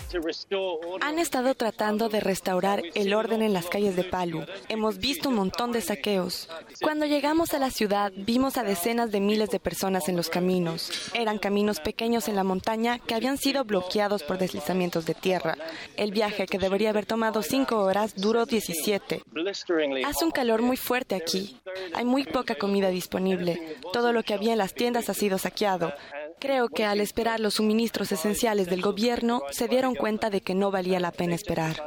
Han estado tratando de restaurar el orden en las calles de Palu. Hemos visto un montón de saqueos. Cuando llegamos a la ciudad, vimos a decenas de miles de personas en los caminos. Eran caminos pequeños en la montaña que habían sido bloqueados por deslizamientos de tierra. El viaje, que debería haber tomado cinco horas, duró 17. Hace un calor muy fuerte aquí. Hay muy poca comida disponible. Todo lo que había en las tiendas ha sido saqueado. Creo que al esperar los suministros esenciales del gobierno, se dieron cuenta de que no valía la pena esperar.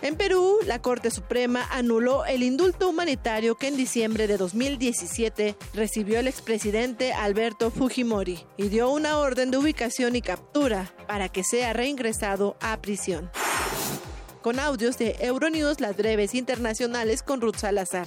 En Perú, la Corte Suprema anuló el indulto humanitario que en diciembre de 2017 recibió el expresidente Alberto Fujimori y dio una orden de ubicación y captura para que sea reingresado a prisión. Con audios de Euronews, las breves internacionales con Ruth Salazar.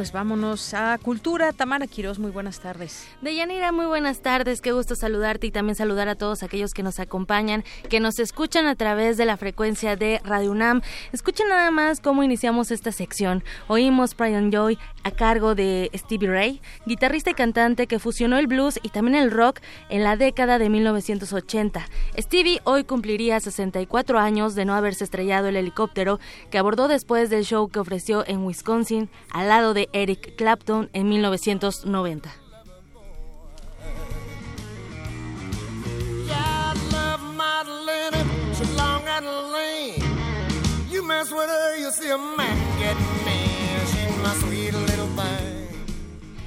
Pues vámonos a Cultura. Tamara Quiroz, muy buenas tardes. Deyanira, muy buenas tardes. Qué gusto saludarte y también saludar a todos aquellos que nos acompañan, que nos escuchan a través de la frecuencia de Radio UNAM. Escuchen nada más cómo iniciamos esta sección. Oímos Brian Joy a cargo de Stevie Ray, guitarrista y cantante que fusionó el blues y también el rock en la década de 1980. Stevie hoy cumpliría 64 años de no haberse estrellado el helicóptero que abordó después del show que ofreció en Wisconsin al lado de Eric Clapton en 1990.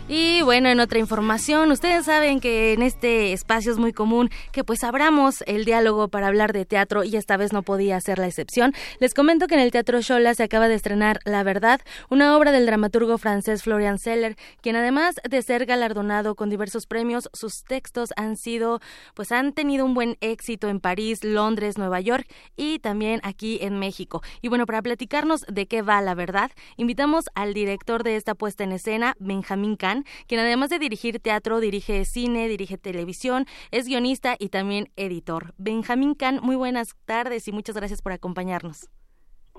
Y bueno, en otra información, ustedes saben que en este espacio es muy común que pues abramos el diálogo para hablar de teatro y esta vez no podía ser la excepción. Les comento que en el Teatro Shola se acaba de estrenar La Verdad, una obra del dramaturgo francés Florian Seller, quien además de ser galardonado con diversos premios, sus textos han sido pues han tenido un buen éxito en París, Londres, Nueva York y también aquí en México. Y bueno, para platicarnos de qué va La Verdad, invitamos al director de esta puesta en escena, Benjamín Kahn, quien además de dirigir teatro, dirige cine, dirige televisión, es guionista y también editor. Benjamín Kahn, muy buenas tardes y muchas gracias por acompañarnos.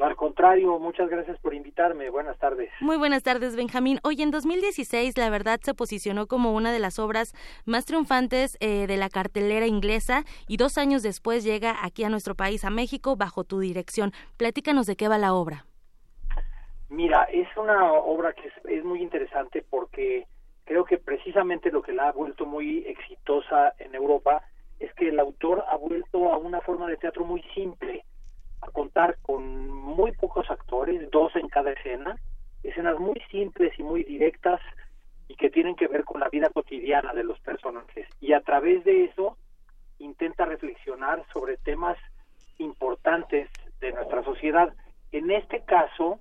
Al contrario, muchas gracias por invitarme. Buenas tardes. Muy buenas tardes, Benjamín. Hoy en 2016, la verdad se posicionó como una de las obras más triunfantes eh, de la cartelera inglesa y dos años después llega aquí a nuestro país, a México, bajo tu dirección. Platícanos de qué va la obra. Mira, es una obra que es muy interesante porque creo que precisamente lo que la ha vuelto muy exitosa en Europa es que el autor ha vuelto a una forma de teatro muy simple, a contar con muy pocos actores, dos en cada escena, escenas muy simples y muy directas y que tienen que ver con la vida cotidiana de los personajes. Y a través de eso intenta reflexionar sobre temas importantes de nuestra sociedad. En este caso,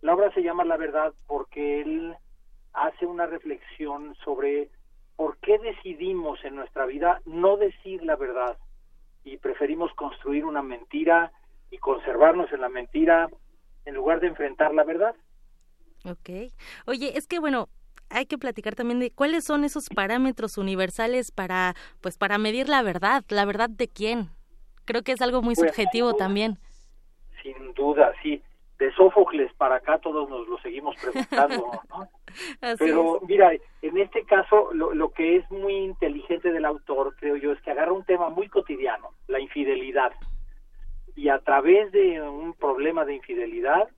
la obra se llama La Verdad porque él hace una reflexión sobre por qué decidimos en nuestra vida no decir la verdad y preferimos construir una mentira y conservarnos en la mentira en lugar de enfrentar la verdad. Ok. Oye, es que bueno, hay que platicar también de cuáles son esos parámetros universales para, pues, para medir la verdad. ¿La verdad de quién? Creo que es algo muy pues, subjetivo también. Sin duda, sí de Sófocles para acá todos nos lo seguimos preguntando, ¿no? Pero mira, en este caso lo, lo que es muy inteligente del autor, creo yo, es que agarra un tema muy cotidiano, la infidelidad, y a través de un problema de infidelidad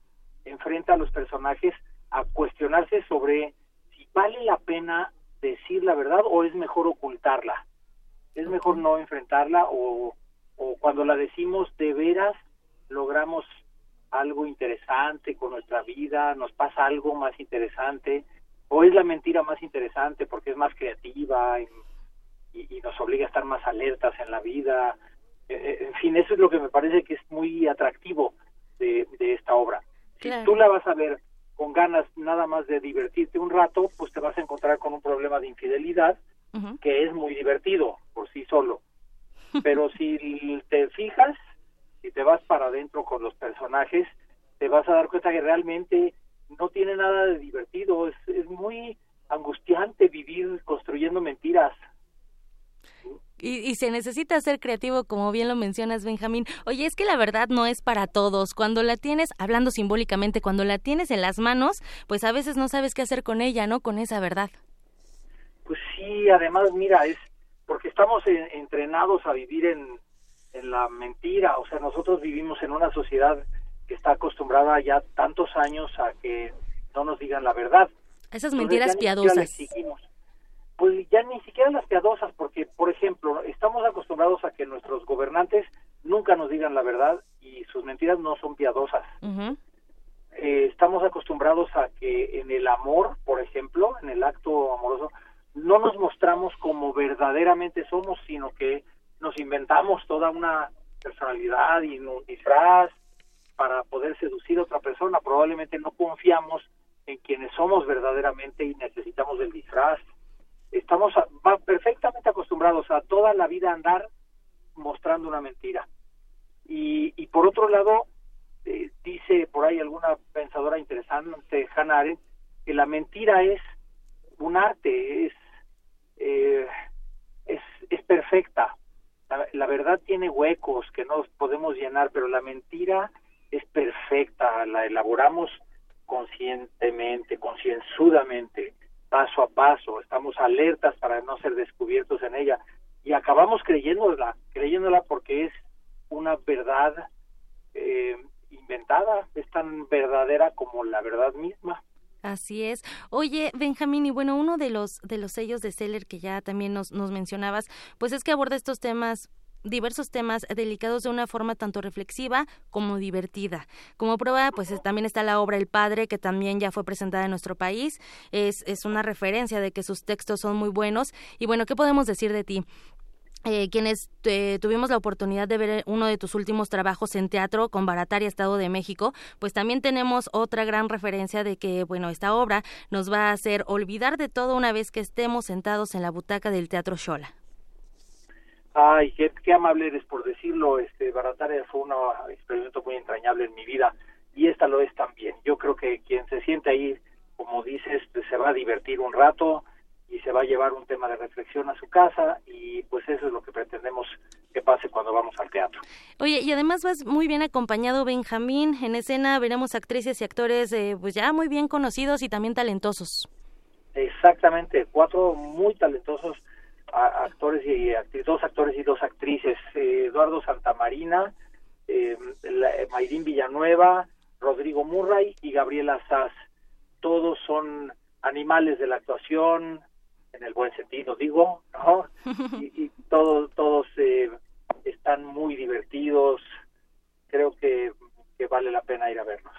enfrenta a los personajes a cuestionarse sobre si vale la pena decir la verdad o es mejor ocultarla. Es mejor no enfrentarla o, o cuando la decimos de veras logramos algo interesante con nuestra vida, nos pasa algo más interesante, o es la mentira más interesante porque es más creativa y, nos obliga a estar más alertas en la vida. Eh, eh, en fin, eso es lo que me parece que es muy atractivo de, esta obra. Si tú la vas a ver con ganas nada más de divertirte un rato, pues te vas a encontrar con un problema de infidelidad que es muy divertido por sí solo. Pero si te fijas, si te vas para adentro con los personajes, te vas a dar cuenta que realmente no tiene nada de divertido, es, es muy angustiante vivir construyendo mentiras. Y, y, se necesita ser creativo, como bien lo mencionas, Benjamín. Oye, es que la verdad no es para todos. Cuando la tienes, hablando simbólicamente, cuando la tienes en las manos, pues a veces no sabes qué hacer con ella, ¿no? Con esa verdad. Pues sí, además, mira, es porque estamos entrenados a vivir en, en la mentira, o sea, nosotros vivimos en una sociedad que está acostumbrada ya tantos años a que no nos digan la verdad. Esas mentiras piadosas. Pues ya ni siquiera las piadosas, porque, por ejemplo, estamos acostumbrados a que nuestros gobernantes nunca nos digan la verdad y sus mentiras no son piadosas. Eh, estamos acostumbrados a que en el amor, por ejemplo, en el acto amoroso, no nos mostramos como verdaderamente somos, sino que nos inventamos toda una personalidad y un disfraz para poder seducir a otra persona. Probablemente no confiamos en quienes somos verdaderamente y necesitamos del disfraz. Estamos perfectamente acostumbrados a toda la vida andar mostrando una mentira. Y, y por otro lado, eh, dice por ahí alguna pensadora interesante, Hannah Arendt, que la mentira es un arte, es, eh, es, es perfecta, la, verdad tiene huecos que no podemos llenar, pero la mentira es perfecta, la elaboramos conscientemente, concienzudamente, paso a paso, estamos alertas para no ser descubiertos en ella y acabamos creyéndola, creyéndola porque es una verdad eh, inventada, es tan verdadera como la verdad misma. Así es. Oye, Benjamín, y bueno, uno de los de los sellos de Seller que ya también nos, nos mencionabas, pues es que aborda estos temas diversos temas delicados de una forma tanto reflexiva como divertida. Como prueba, pues también está la obra El Padre, que también ya fue presentada en nuestro país. Es, es una referencia de que sus textos son muy buenos. Y bueno, ¿qué podemos decir de ti? Eh, quienes eh, tuvimos la oportunidad de ver uno de tus últimos trabajos en teatro con Barataria Estado de México, pues también tenemos otra gran referencia de que, bueno, esta obra nos va a hacer olvidar de todo una vez que estemos sentados en la butaca del Teatro Shola. Ay, qué, amable eres por decirlo. Este Barataria fue un experimento muy entrañable en mi vida y esta lo es también. Yo creo que quien se siente ahí, como dices, pues, se va a divertir un rato, y se va a llevar un tema de reflexión a su casa y pues eso es lo que pretendemos que pase cuando vamos al teatro. Oye, y además vas muy bien acompañado, Benjamín. En escena veremos actrices y actores eh, pues ya muy bien conocidos y también talentosos. Exactamente, cuatro muy talentosos actores y actrices, dos actores y dos actrices, eh, Eduardo Santamarina, eh, Mayrín Villanueva, Rodrigo Murray y Gabriela Sass. Todos son animales de la actuación, en el buen sentido digo, ¿no? Y, todos, todos eh, están muy divertidos, creo que, que vale la pena ir a verlos.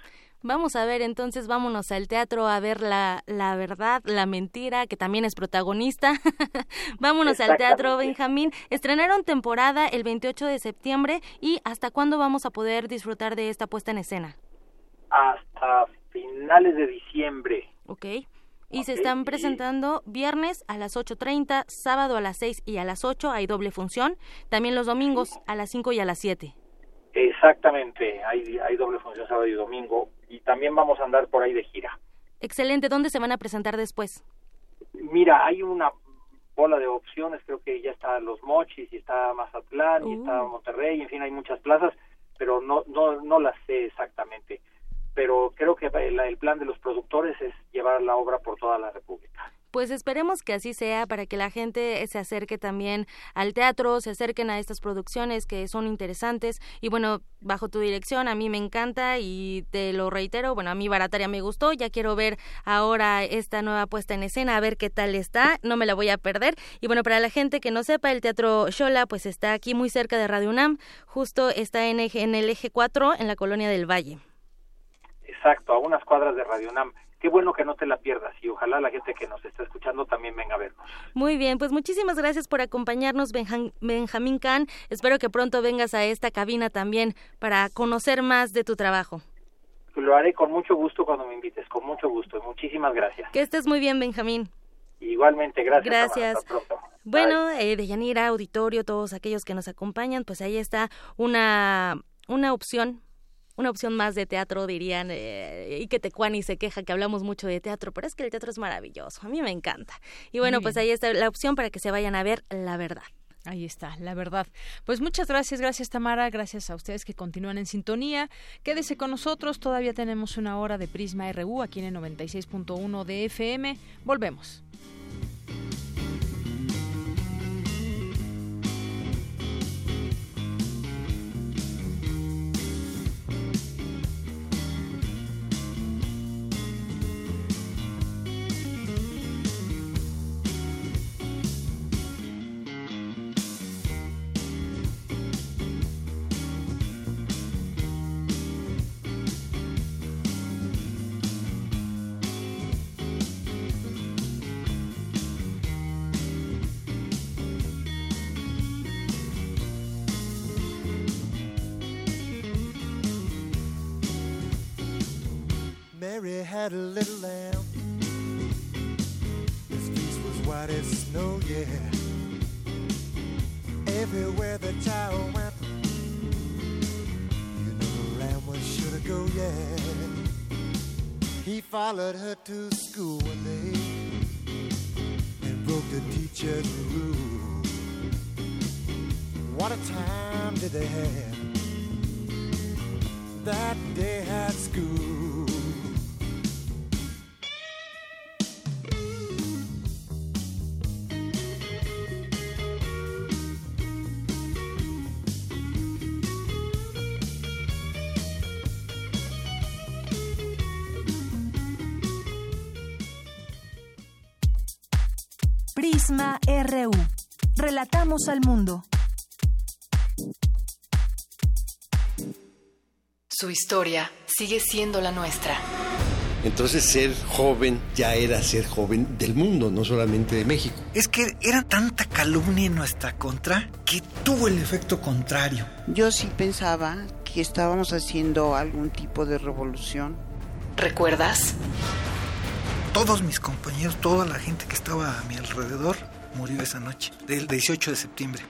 Vamos a ver, entonces vámonos al teatro a ver la, la verdad, la mentira, que también es protagonista. vámonos al teatro, Benjamín. Estrenaron temporada el 28 de septiembre y ¿hasta cuándo vamos a poder disfrutar de esta puesta en escena? Hasta finales de diciembre. Ok. Y se están presentando viernes a las 8.30, sábado a las 6 y a las 8 hay doble función. También los domingos a las 5 y a las 7. Exactamente, hay, hay doble función sábado y domingo. Y también vamos a andar por ahí de gira. Excelente, ¿dónde se van a presentar después? Mira, hay una bola de opciones, creo que ya está Los Mochis y está Mazatlán y está uh. Monterrey, en fin, hay muchas plazas, pero no, no, no las sé exactamente pero creo que el, plan de los productores es llevar la obra por toda la República. pues esperemos que así sea para que la gente se acerque también al teatro, se acerquen a estas producciones que son interesantes y bueno, bajo tu dirección a mí me encanta y te lo reitero, bueno, a mí Barataria me gustó, ya quiero ver ahora esta nueva puesta en escena, a ver qué tal está, no me la voy a perder y bueno, para la gente que no sepa, el Teatro Shola pues está aquí muy cerca de Radio UNAM, justo está en, en el eje 4 en la colonia del Valle. Exacto, a unas cuadras de Radio UNAM qué bueno que no te la pierdas y ojalá la gente que nos está escuchando también venga a vernos. Muy bien, pues muchísimas gracias por acompañarnos, Benjamín Can. Espero que pronto vengas a esta cabina también para conocer más de tu trabajo. Lo haré con mucho gusto cuando me invites, con mucho gusto. Muchísimas gracias. Que estés muy bien, Benjamín. Igualmente, gracias. Gracias. Hasta pronto. Bueno, eh, de Yanira, auditorio, todos aquellos que nos acompañan, pues ahí está una, una opción una opción más de teatro, dirían, eh, y que Tecuani se queja que hablamos mucho de teatro, pero es que el teatro es maravilloso, a mí me encanta. Y bueno, pues ahí está la opción para que se vayan a ver la verdad. Ahí está, la verdad. Pues muchas gracias, gracias Tamara, gracias a ustedes que continúan en sintonía. Quédese con nosotros, todavía tenemos una hora de Prisma RU aquí en el 96.1 de FM. Volvemos. Had a little lamb. His face was white as snow, yeah. Everywhere the child went, you know the lamb was sure to go, yeah. He followed her to school one day and broke the teacher's rule. What a time did they have that day at school? Al mundo. Su historia sigue siendo la nuestra. Entonces ser joven ya era ser joven del mundo, no solamente de México. Es que era tanta calumnia en nuestra contra que tuvo el efecto contrario. Yo sí pensaba que estábamos haciendo algún tipo de revolución. ¿Recuerdas? Todos mis compañeros, toda la gente que estaba a mi alrededor, murió esa noche, del 18 de septiembre.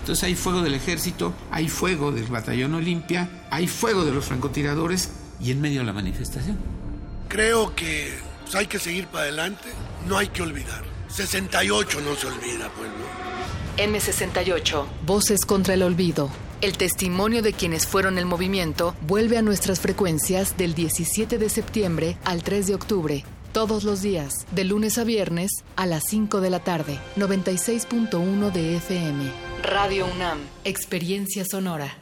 Entonces hay fuego del ejército, hay fuego del batallón Olimpia, hay fuego de los francotiradores y en medio de la manifestación. Creo que pues, hay que seguir para adelante, no hay que olvidar. 68 no se olvida, pueblo. M68, Voces contra el Olvido. El testimonio de quienes fueron el movimiento vuelve a nuestras frecuencias del 17 de septiembre al 3 de octubre todos los días, de lunes a viernes, a las 5 de la tarde, 96.1 de FM. Radio UNAM, Experiencia Sonora.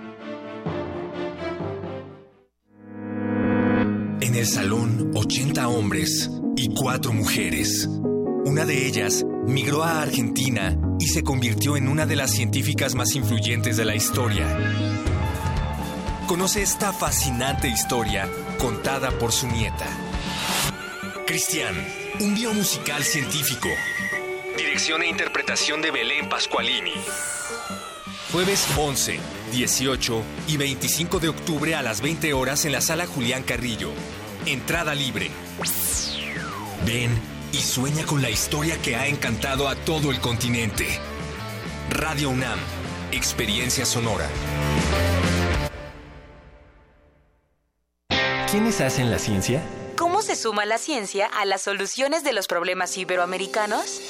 El salón, 80 hombres y 4 mujeres. Una de ellas migró a Argentina y se convirtió en una de las científicas más influyentes de la historia. Conoce esta fascinante historia contada por su nieta. Cristian, un biomusical científico. Dirección e interpretación de Belén Pascualini. Jueves 11, 18 y 25 de octubre a las 20 horas en la sala Julián Carrillo. Entrada libre. Ven y sueña con la historia que ha encantado a todo el continente. Radio UNAM, Experiencia Sonora. ¿Quiénes hacen la ciencia? ¿Cómo se suma la ciencia a las soluciones de los problemas iberoamericanos?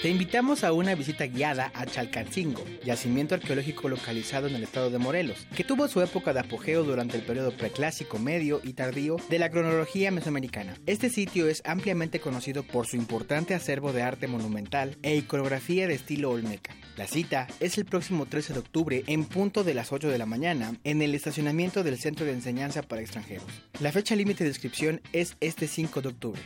Te invitamos a una visita guiada a Chalcancingo, yacimiento arqueológico localizado en el estado de Morelos, que tuvo su época de apogeo durante el periodo preclásico, medio y tardío de la cronología mesoamericana. Este sitio es ampliamente conocido por su importante acervo de arte monumental e iconografía de estilo olmeca. La cita es el próximo 13 de octubre en punto de las 8 de la mañana en el estacionamiento del Centro de Enseñanza para Extranjeros. La fecha límite de inscripción es este 5 de octubre.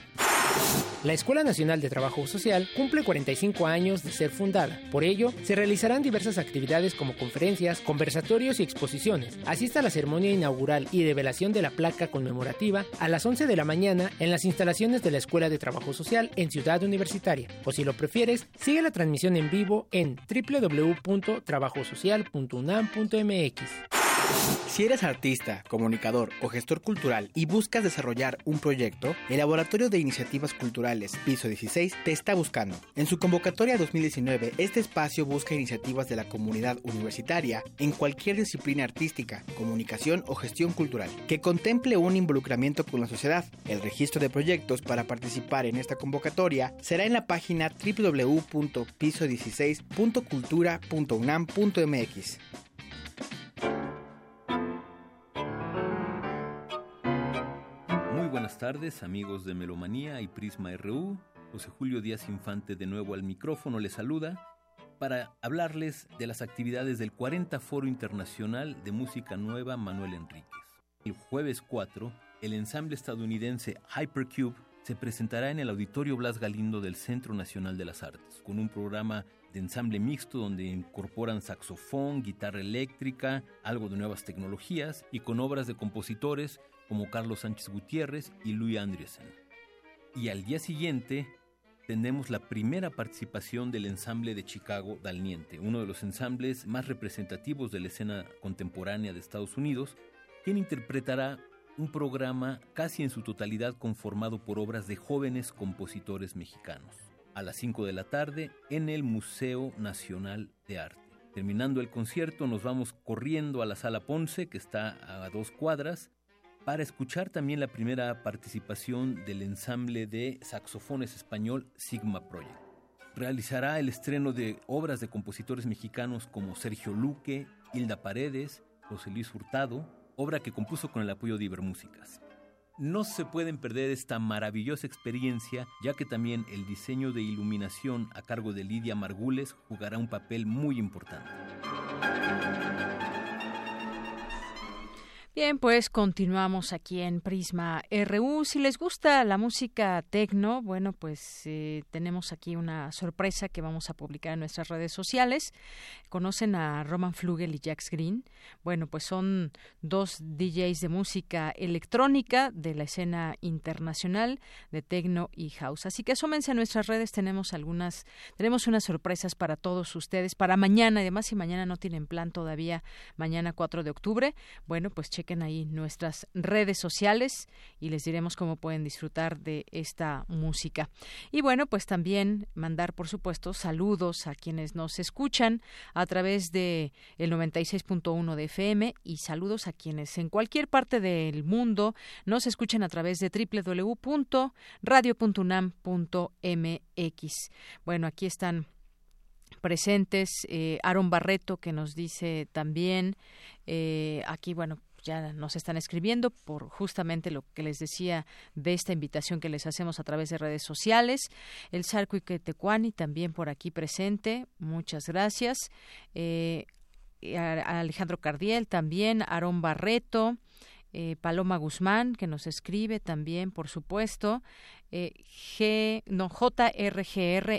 La Escuela Nacional de Trabajo Social cumple 45 años de ser fundada. Por ello, se realizarán diversas actividades como conferencias, conversatorios y exposiciones. Asista a la ceremonia inaugural y develación de la placa conmemorativa a las 11 de la mañana en las instalaciones de la Escuela de Trabajo Social en Ciudad Universitaria. O si lo prefieres, sigue la transmisión en vivo en www.trabajosocial.unam.mx. Si eres artista, comunicador o gestor cultural y buscas desarrollar un proyecto, el Laboratorio de Iniciativas Culturales Piso 16 te está buscando. En su convocatoria 2019, este espacio busca iniciativas de la comunidad universitaria en cualquier disciplina artística, comunicación o gestión cultural, que contemple un involucramiento con la sociedad. El registro de proyectos para participar en esta convocatoria será en la página www.piso16.cultura.unam.mx. buenas tardes, amigos de Melomanía y Prisma RU. José Julio Díaz Infante de nuevo al micrófono les saluda para hablarles de las actividades del 40 Foro Internacional de Música Nueva Manuel Enríquez. El jueves 4, el ensamble estadounidense Hypercube se presentará en el Auditorio Blas Galindo del Centro Nacional de las Artes, con un programa de ensamble mixto donde incorporan saxofón, guitarra eléctrica, algo de nuevas tecnologías y con obras de compositores como Carlos Sánchez Gutiérrez y Louis Andriessen. Y al día siguiente tenemos la primera participación del ensamble de Chicago Dalniente, uno de los ensambles más representativos de la escena contemporánea de Estados Unidos, quien interpretará un programa casi en su totalidad conformado por obras de jóvenes compositores mexicanos, a las 5 de la tarde en el Museo Nacional de Arte. Terminando el concierto nos vamos corriendo a la Sala Ponce, que está a dos cuadras, para escuchar también la primera participación del ensamble de saxofones español Sigma Project. Realizará el estreno de obras de compositores mexicanos como Sergio Luque, Hilda Paredes, José Luis Hurtado, obra que compuso con el apoyo de Ibermúsicas. No se pueden perder esta maravillosa experiencia, ya que también el diseño de iluminación a cargo de Lidia Margules jugará un papel muy importante. Bien, pues continuamos aquí en Prisma RU. Si les gusta la música tecno, bueno, pues eh, tenemos aquí una sorpresa que vamos a publicar en nuestras redes sociales. ¿Conocen a Roman Flugel y Jax Green? Bueno, pues son dos DJs de música electrónica de la escena internacional de tecno y house. Así que asómense a nuestras redes, tenemos algunas, tenemos unas sorpresas para todos ustedes para mañana. Además, si mañana no tienen plan todavía, mañana 4 de octubre, bueno, pues ahí nuestras redes sociales y les diremos cómo pueden disfrutar de esta música. Y bueno, pues también mandar, por supuesto, saludos a quienes nos escuchan a través de el 96.1 de FM y saludos a quienes en cualquier parte del mundo nos escuchan a través de www.radio.unam.mx. Bueno, aquí están presentes eh, Aaron Barreto que nos dice también eh, aquí bueno ya nos están escribiendo por justamente lo que les decía de esta invitación que les hacemos a través de redes sociales. El Sarco Tecuani también por aquí presente. Muchas gracias. Eh, Alejandro Cardiel también. Aarón Barreto. Eh, Paloma Guzmán, que nos escribe también, por supuesto. Eh, G, no, JRGRMXD,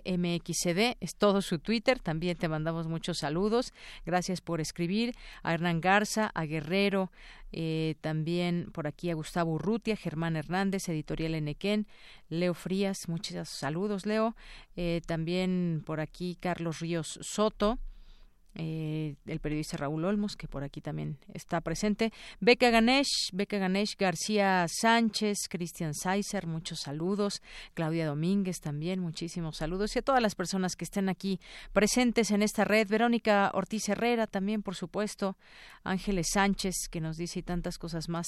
es todo su Twitter. También te mandamos muchos saludos. Gracias por escribir. A Hernán Garza, a Guerrero, eh, también por aquí a Gustavo Urrutia, Germán Hernández, Editorial Enequén, Leo Frías, muchos saludos, Leo. también por aquí Carlos Ríos Soto eh, el periodista Raúl Olmos, que por aquí también está presente, Beca Ganesh, Beca Ganesh, García Sánchez, Cristian Saizer, muchos saludos, Claudia Domínguez también, muchísimos saludos, y a todas las personas que estén aquí presentes en esta red, Verónica Ortiz Herrera también, por supuesto, Ángeles Sánchez, que nos dice tantas cosas más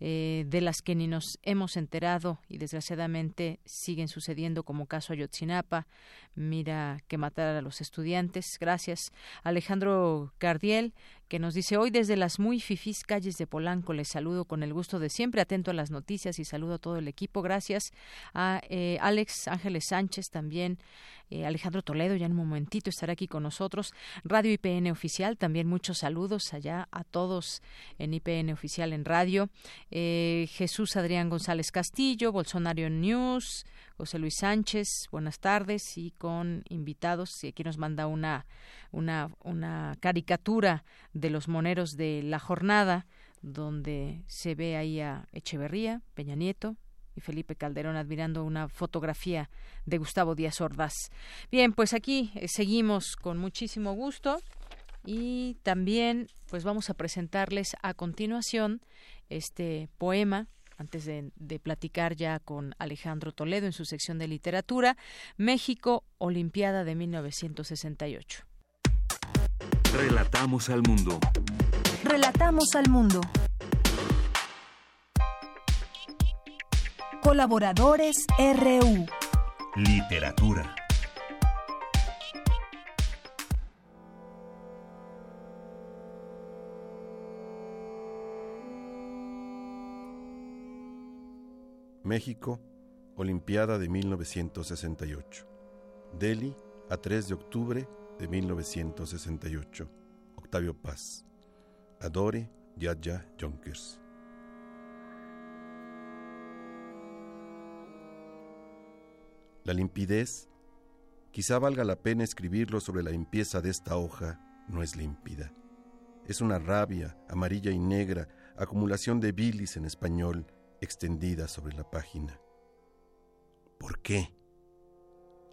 eh, de las que ni nos hemos enterado y desgraciadamente siguen sucediendo como caso Ayotzinapa, mira que matar a los estudiantes, gracias. Alejandro Cardiel, que nos dice hoy desde las muy fifís calles de Polanco les saludo con el gusto de siempre, atento a las noticias y saludo a todo el equipo. Gracias a eh, Alex Ángeles Sánchez también, eh, Alejandro Toledo ya en un momentito estará aquí con nosotros. Radio IPN Oficial, también muchos saludos allá a todos en IPN Oficial en radio. Eh, Jesús Adrián González Castillo, Bolsonaro News, José Luis Sánchez, buenas tardes y con invitados. Y aquí nos manda una, una, una caricatura de los moneros de la jornada, donde se ve ahí a Echeverría, Peña Nieto, y Felipe Calderón admirando una fotografía de Gustavo Díaz Ordaz. Bien, pues aquí eh, seguimos con muchísimo gusto y también pues vamos a presentarles a continuación este poema antes de, de, platicar ya con Alejandro Toledo en su sección de literatura, México, Olimpiada de 1968. Relatamos al mundo. Relatamos al mundo. Colaboradores RU. Literatura. México, Olimpiada de 1968. Delhi, a 3 de octubre de 1968. Octavio Paz. Adore Yadja Jonkers. La limpidez, quizá valga la pena escribirlo sobre la limpieza de esta hoja, no es límpida. Es una rabia, amarilla y negra, acumulación de bilis en español, extendida sobre la página. ¿Por qué?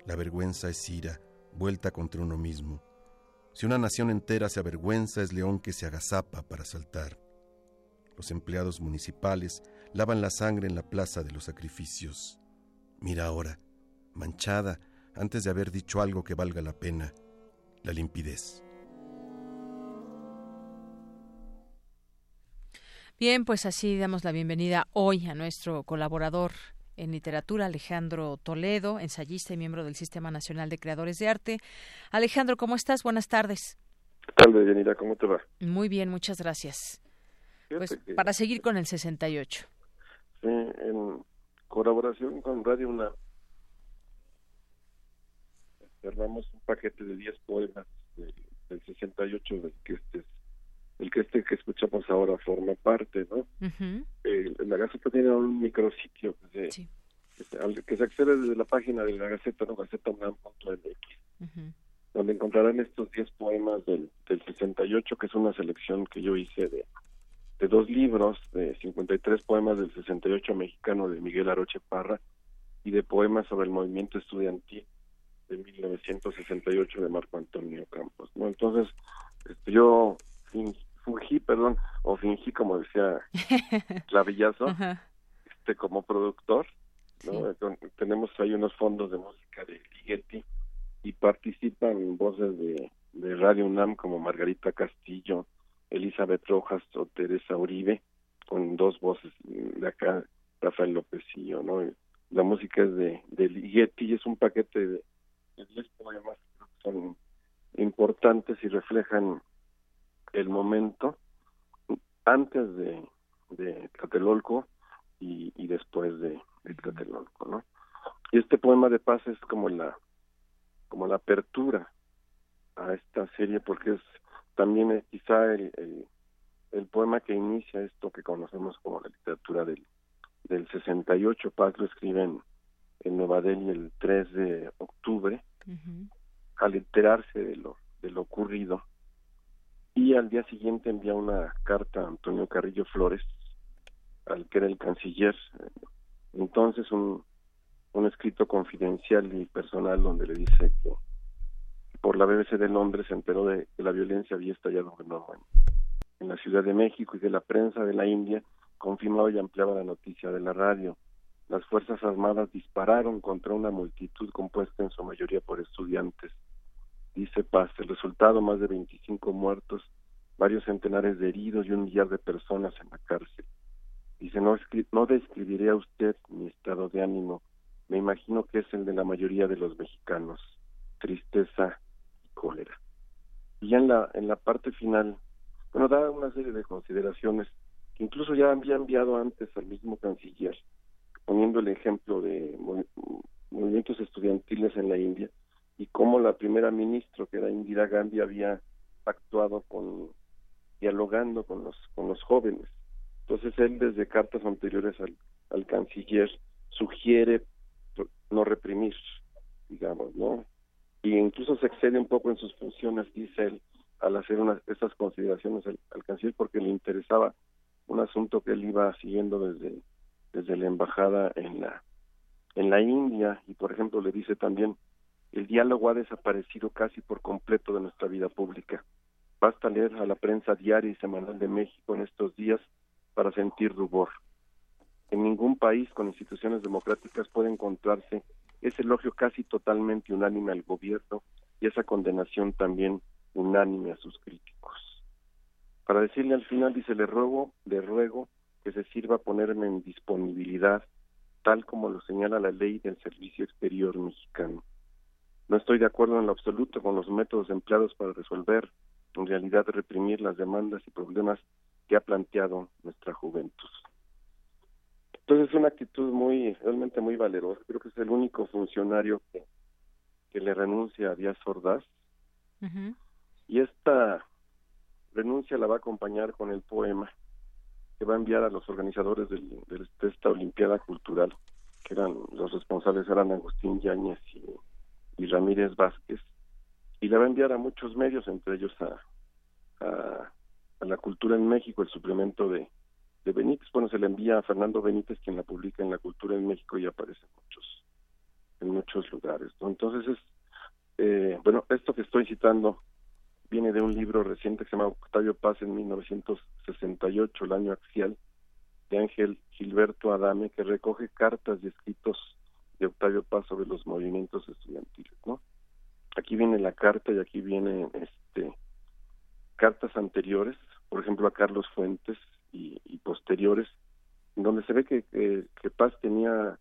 La vergüenza es ira, vuelta contra uno mismo. Si una nación entera se avergüenza, es león que se agazapa para saltar. Los empleados municipales lavan la sangre en la plaza de los sacrificios. Mira ahora, manchada antes de haber dicho algo que valga la pena, la limpidez. Bien, pues así damos la bienvenida hoy a nuestro colaborador en literatura, Alejandro Toledo, ensayista y miembro del Sistema Nacional de Creadores de Arte. Alejandro, ¿cómo estás? Buenas tardes. ¿Cómo te va? Muy bien, muchas gracias. pues para seguir con el 68. Sí, en colaboración con Radio UNAM cerramos un paquete de 10 poemas del 68 del que este es el que este que escuchamos ahora forma parte, ¿no? la Gaceta tiene un micrositio que se, que se accede desde la página de la Gaceta, ¿no? gacetaunam.mx, donde encontrarán estos 10 poemas del, del 68, que es una selección que yo hice de, de dos libros, de 53 poemas del 68 mexicano de Miguel Aroche Parra y de poemas sobre el movimiento estudiantil de 1968 de Marco Antonio Campos. ¿no? Entonces, este, yo fungí, perdón, o fingí, como decía Clavillazo, este, como productor. ¿no? Tenemos ahí unos fondos de música de Ligeti y participan voces de, de Radio UNAM como Margarita Castillo, Elizabeth Rojas o Teresa Uribe, con dos voces de acá, Rafael López y yo, ¿no? La música es de, de Ligeti y es un paquete de, de 10 poemas que son importantes y reflejan el momento antes de, de Tlatelolco y, y después de, de Tlatelolco, ¿no? Y este poema de paz es como la como la apertura a esta serie porque es también es quizá el, el, el, poema que inicia esto que conocemos como la literatura del, del 68. Paz lo escribe en, en Nueva Delhi el 3 de octubre, al enterarse de lo, de lo ocurrido y al día siguiente envía una carta a Antonio Carrillo Flores, al que era el canciller. Entonces un, un escrito confidencial y personal donde le dice que por la BBC de Londres se enteró de que la violencia había estallado en, en la Ciudad de México y que la prensa de la India confirmaba y ampliaba la noticia de la radio. Las Fuerzas Armadas dispararon contra una multitud compuesta en su mayoría por estudiantes dice Paz, el resultado más de 25 muertos, varios centenares de heridos y un millar de personas en la cárcel. Dice, no, no describiré a usted mi estado de ánimo, me imagino que es el de la mayoría de los mexicanos, tristeza y cólera. Y ya en la, en la parte final, bueno, da una serie de consideraciones que incluso ya había enviado antes al mismo canciller, poniendo el ejemplo de movimientos estudiantiles en la India, y cómo la primera ministra, que era Indira Gandhi, había actuado con dialogando con los con los jóvenes. Entonces él desde cartas anteriores al, canciller sugiere no reprimir, digamos, ¿no? Y incluso se excede un poco en sus funciones, dice él, al hacer unas esas consideraciones al, al, canciller porque le interesaba un asunto que él iba siguiendo desde desde la embajada en la en la India y por ejemplo le dice también el diálogo ha desaparecido casi por completo de nuestra vida pública. Basta leer a la prensa diaria y semanal de México en estos días para sentir rubor. En ningún país con instituciones democráticas puede encontrarse ese elogio casi totalmente unánime al gobierno y esa condenación también unánime a sus críticos. Para decirle al final, dice, le ruego, le ruego que se sirva ponerme en disponibilidad, tal como lo señala la ley del Servicio Exterior mexicano. No estoy de acuerdo en lo absoluto con los métodos empleados para resolver, en realidad reprimir las demandas y problemas que ha planteado nuestra juventud. Entonces es una actitud muy, realmente muy valerosa. Creo que es el único funcionario que, que le renuncia a Díaz Ordaz. Y esta renuncia la va a acompañar con el poema que va a enviar a los organizadores del, de esta Olimpiada Cultural, que eran los responsables eran Agustín Yáñez y y Ramírez Vázquez, y le va a enviar a muchos medios, entre ellos a, a, la cultura en México, el suplemento de, Benítez. Bueno, se le envía a Fernando Benítez, quien la publica en la cultura en México y aparece en muchos, en muchos lugares. Entonces es, eh, bueno, esto que estoy citando viene de un libro reciente que se llama Octavio Paz en 1968, el año axial, de Ángel Gilberto Adame, que recoge cartas y escritos de Octavio Paz sobre los movimientos estudiantiles, ¿no? Aquí viene la carta y aquí vienen este cartas anteriores, por ejemplo a Carlos Fuentes y, posteriores, en donde se ve que, que, Paz tenía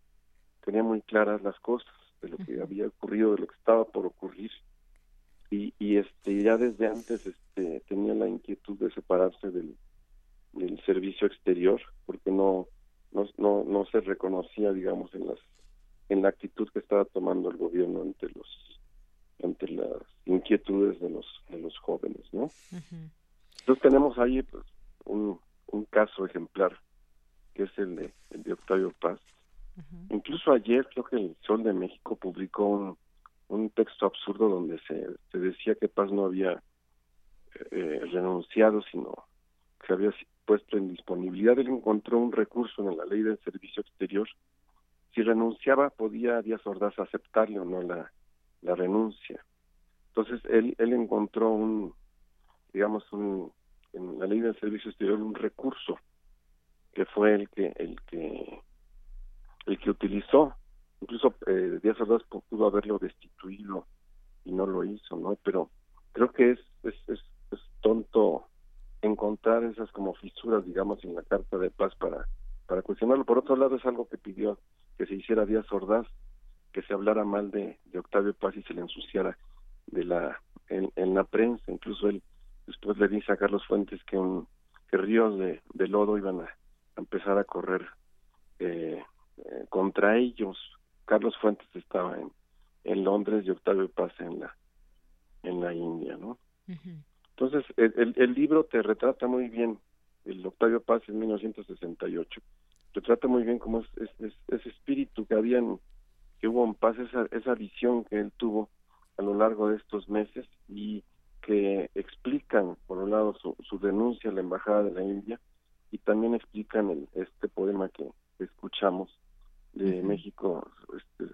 tenía muy claras las cosas de lo que había ocurrido, de lo que estaba por ocurrir y, y este ya desde antes este tenía la inquietud de separarse del, del servicio exterior porque no no, no no se reconocía digamos en las en la actitud que estaba tomando el gobierno ante los ante las inquietudes de los de los jóvenes, ¿no? Entonces tenemos ahí pues, un, caso ejemplar, que es el de, el de Octavio Paz. Incluso ayer creo que el Sol de México publicó un, un texto absurdo donde se, se decía que Paz no había eh, renunciado, sino que había puesto en disponibilidad. Él encontró un recurso en la ley del servicio exterior. Si renunciaba, podía Díaz Ordaz aceptarle o no la, la renuncia. Entonces, él, él encontró un, digamos, un, en la ley del servicio exterior un recurso que fue el que, el que, el que utilizó. Incluso eh, Díaz Ordaz pudo haberlo destituido y no lo hizo, ¿no? Pero creo que es, es, es tonto encontrar esas como fisuras, digamos, en la Carta de Paz para, para cuestionarlo. Por otro lado, es algo que pidió que se hiciera Díaz Ordaz, que se hablara mal de, de Octavio Paz y se le ensuciara de la en, en, la prensa. Incluso él después le dice a Carlos Fuentes que, un, que ríos de, de lodo iban a, empezar a correr eh, eh, contra ellos. Carlos Fuentes estaba en, en Londres y Octavio Paz en la en la India, ¿no? Entonces, el, el, libro te retrata muy bien, el Octavio Paz en 1968, retrata muy bien cómo es, ese espíritu que habían, que hubo en paz, esa, esa visión que él tuvo a lo largo de estos meses y que explican, por un lado, su, su denuncia a la Embajada de la India y también explican el, este poema que escuchamos de México, este,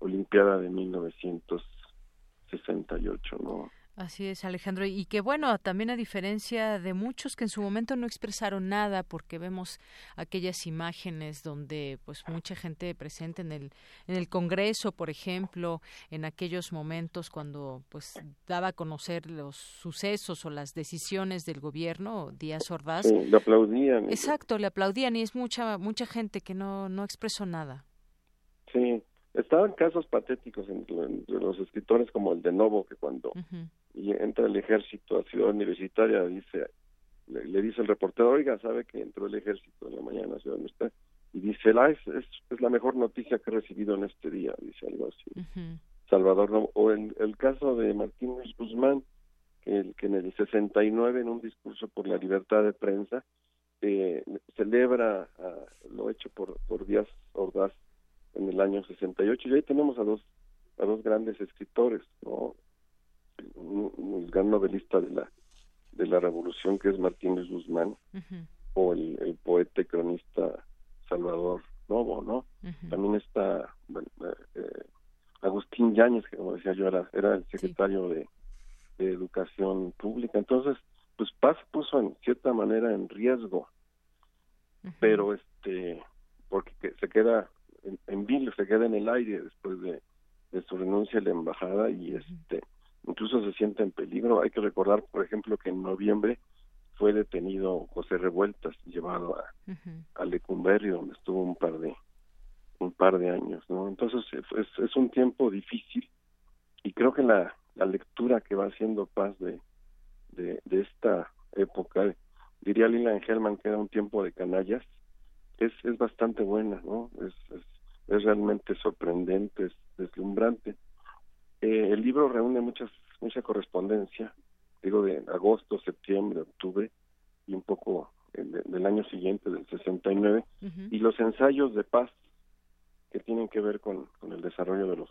Olimpiada de 1968, ¿no? Así es, Alejandro. Y que bueno, también a diferencia de muchos que en su momento no expresaron nada, porque vemos aquellas imágenes donde pues mucha gente presente en el, en el Congreso, por ejemplo, en aquellos momentos cuando pues daba a conocer los sucesos o las decisiones del gobierno, Díaz Ordaz. le aplaudían. Exacto, le aplaudían y es mucha, mucha gente que no, no expresó nada. Sí, estaban casos patéticos entre, los escritores como el de Novo, que cuando entra el ejército a Ciudad Universitaria, dice le, dice el reportero, oiga, sabe que entró el ejército en la mañana a Ciudad Universitaria, y dice, la es, es, la mejor noticia que he recibido en este día, dice algo así. Salvador. O en el caso de Martín Luis Guzmán, que, el, que en el 69, en un discurso por la libertad de prensa, eh, celebra lo hecho por, por Díaz Ordaz en el año 68 y ahí tenemos a dos a dos grandes escritores no un, gran novelista de la de la revolución que es Martínez Guzmán o el, poeta y cronista Salvador Novo no también está eh, Agustín Yáñez que como decía yo era era el secretario de, educación pública. Entonces pues Paz puso en cierta manera en riesgo pero este porque se queda en, en se queda en el aire después de, su renuncia a la embajada y este incluso se siente en peligro. Hay que recordar, por ejemplo, que en noviembre fue detenido José Revueltas, llevado a, a Lecumberri, donde estuvo un par de un par de años, ¿no? Entonces es, es un tiempo difícil y creo que la, la lectura que va haciendo Paz de, de, de esta época, diría Lila Engelman que era un tiempo de canallas, es, es bastante buena, ¿no? Es, es, es realmente sorprendente, es deslumbrante. Eh, el libro reúne muchas, mucha correspondencia, digo, de agosto, septiembre, octubre y un poco del año siguiente, del 69, y los ensayos de paz que tienen que ver con, con el desarrollo de los,